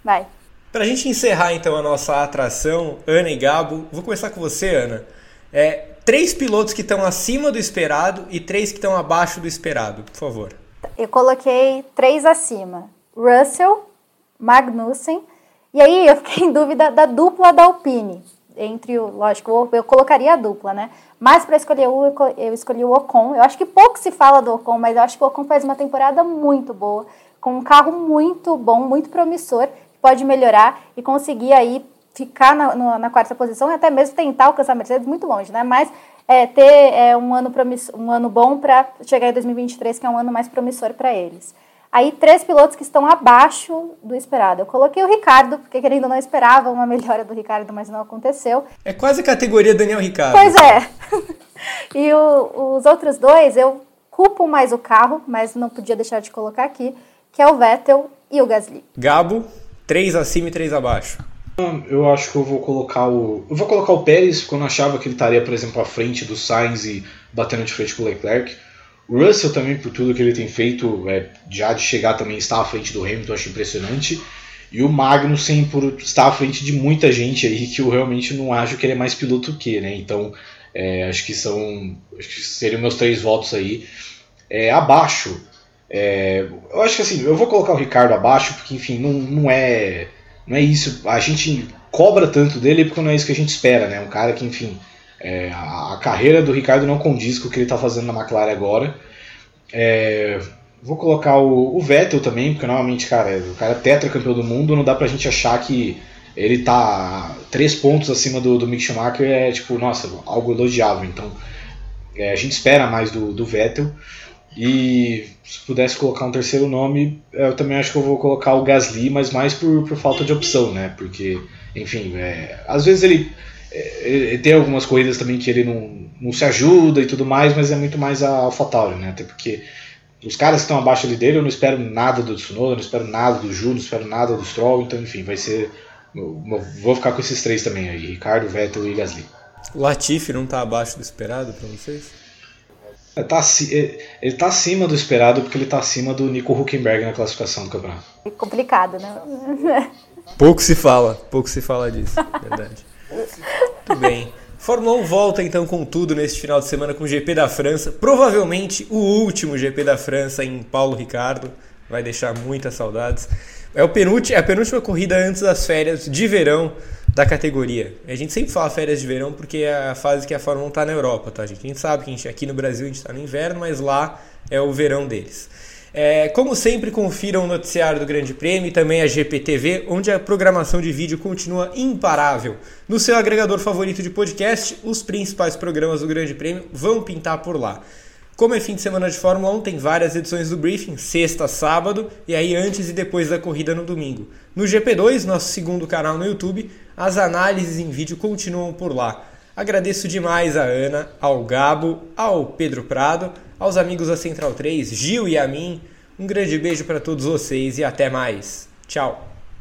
Vai. Para a gente encerrar então a nossa atração, Ana e Gabo, vou começar com você, Ana. É, três pilotos que estão acima do esperado e três que estão abaixo do esperado, por favor. Eu coloquei três acima: Russell, Magnussen, e aí eu fiquei em dúvida da dupla da Alpine. Entre o, lógico, eu colocaria a dupla, né? Mas para escolher o, eu escolhi o Ocon. Eu acho que pouco se fala do Ocon, mas eu acho que o Ocon faz uma temporada muito boa, com um carro muito bom, muito promissor, que pode melhorar e conseguir aí ficar na, na, quarta posição e até mesmo tentar alcançar a Mercedes muito longe, né? Mas é, ter é, um, ano um ano bom para chegar em 2023, que é um ano mais promissor para eles. Aí, três pilotos que estão abaixo do esperado. Eu coloquei o Ricardo, porque querendo não esperava uma melhora do Ricardo, mas não aconteceu. É quase a categoria Daniel Ricardo. Pois é. e o, os outros dois, eu culpo mais o carro, mas não podia deixar de colocar aqui, que é o Vettel e o Gasly. Gabo, três acima e três abaixo. Eu acho que eu vou colocar o. Eu vou colocar o Pérez, porque eu não achava que ele estaria, por exemplo, à frente do Sainz e batendo de frente com o Leclerc. Russell também, por tudo que ele tem feito, é, já de chegar também está à frente do Hamilton, acho impressionante. E o Magnussen por estar à frente de muita gente aí que eu realmente não acho que ele é mais piloto que, né? Então, é, acho que são. Acho que seriam meus três votos aí. É, abaixo. É, eu acho que assim, eu vou colocar o Ricardo abaixo, porque enfim, não, não é não é isso. A gente cobra tanto dele porque não é isso que a gente espera, né? Um cara que, enfim, é, a, a, carreira do Ricardo não condiz com o que ele está fazendo na McLaren agora. É, vou colocar o, o, Vettel também, porque normalmente, cara, o cara é tetracampeão do mundo, não dá pra gente achar que ele tá três pontos acima do, do Mick Schumacher, é tipo, nossa, algo elogiável. Então, é, a gente espera mais do, do Vettel. E se pudesse colocar um terceiro nome, eu também acho que eu vou colocar o Gasly, mas mais por, por falta de opção, né? Porque, enfim, é, às vezes ele, é, ele, tem algumas corridas também que ele não, não se ajuda e tudo mais, mas é muito mais a AlphaTauri, né? Até porque os caras que estão abaixo ali dele, eu não espero nada do Tsunoda, não espero nada do Ju, não espero nada do Stroll, então, enfim, vai ser. Vou ficar com esses três também aí: Ricardo, Vettel e Gasly. O Latifi não está abaixo do esperado para vocês? É, tá, é, ele está acima do esperado porque ele está acima do Nico Huckenberg na classificação do campeonato. É complicado, né? Pouco se fala, pouco se fala disso, verdade. Muito bem. Fórmula 1 volta então com tudo neste final de semana com o GP da França. Provavelmente o último GP da França em Paulo Ricardo. Vai deixar muitas saudades. É, o é a penúltima corrida antes das férias de verão da categoria. A gente sempre fala férias de verão porque é a fase que a Fórmula 1 está na Europa, tá, gente? A gente sabe que a gente, aqui no Brasil a gente está no inverno, mas lá é o verão deles. É, como sempre, confiram o noticiário do Grande Prêmio e também a GPTV, onde a programação de vídeo continua imparável. No seu agregador favorito de podcast, os principais programas do Grande Prêmio vão pintar por lá. Como é fim de semana de Fórmula 1, tem várias edições do briefing, sexta, sábado e aí antes e depois da corrida no domingo. No GP2, nosso segundo canal no YouTube, as análises em vídeo continuam por lá. Agradeço demais a Ana, ao Gabo, ao Pedro Prado, aos amigos da Central 3, Gil e a mim. Um grande beijo para todos vocês e até mais. Tchau.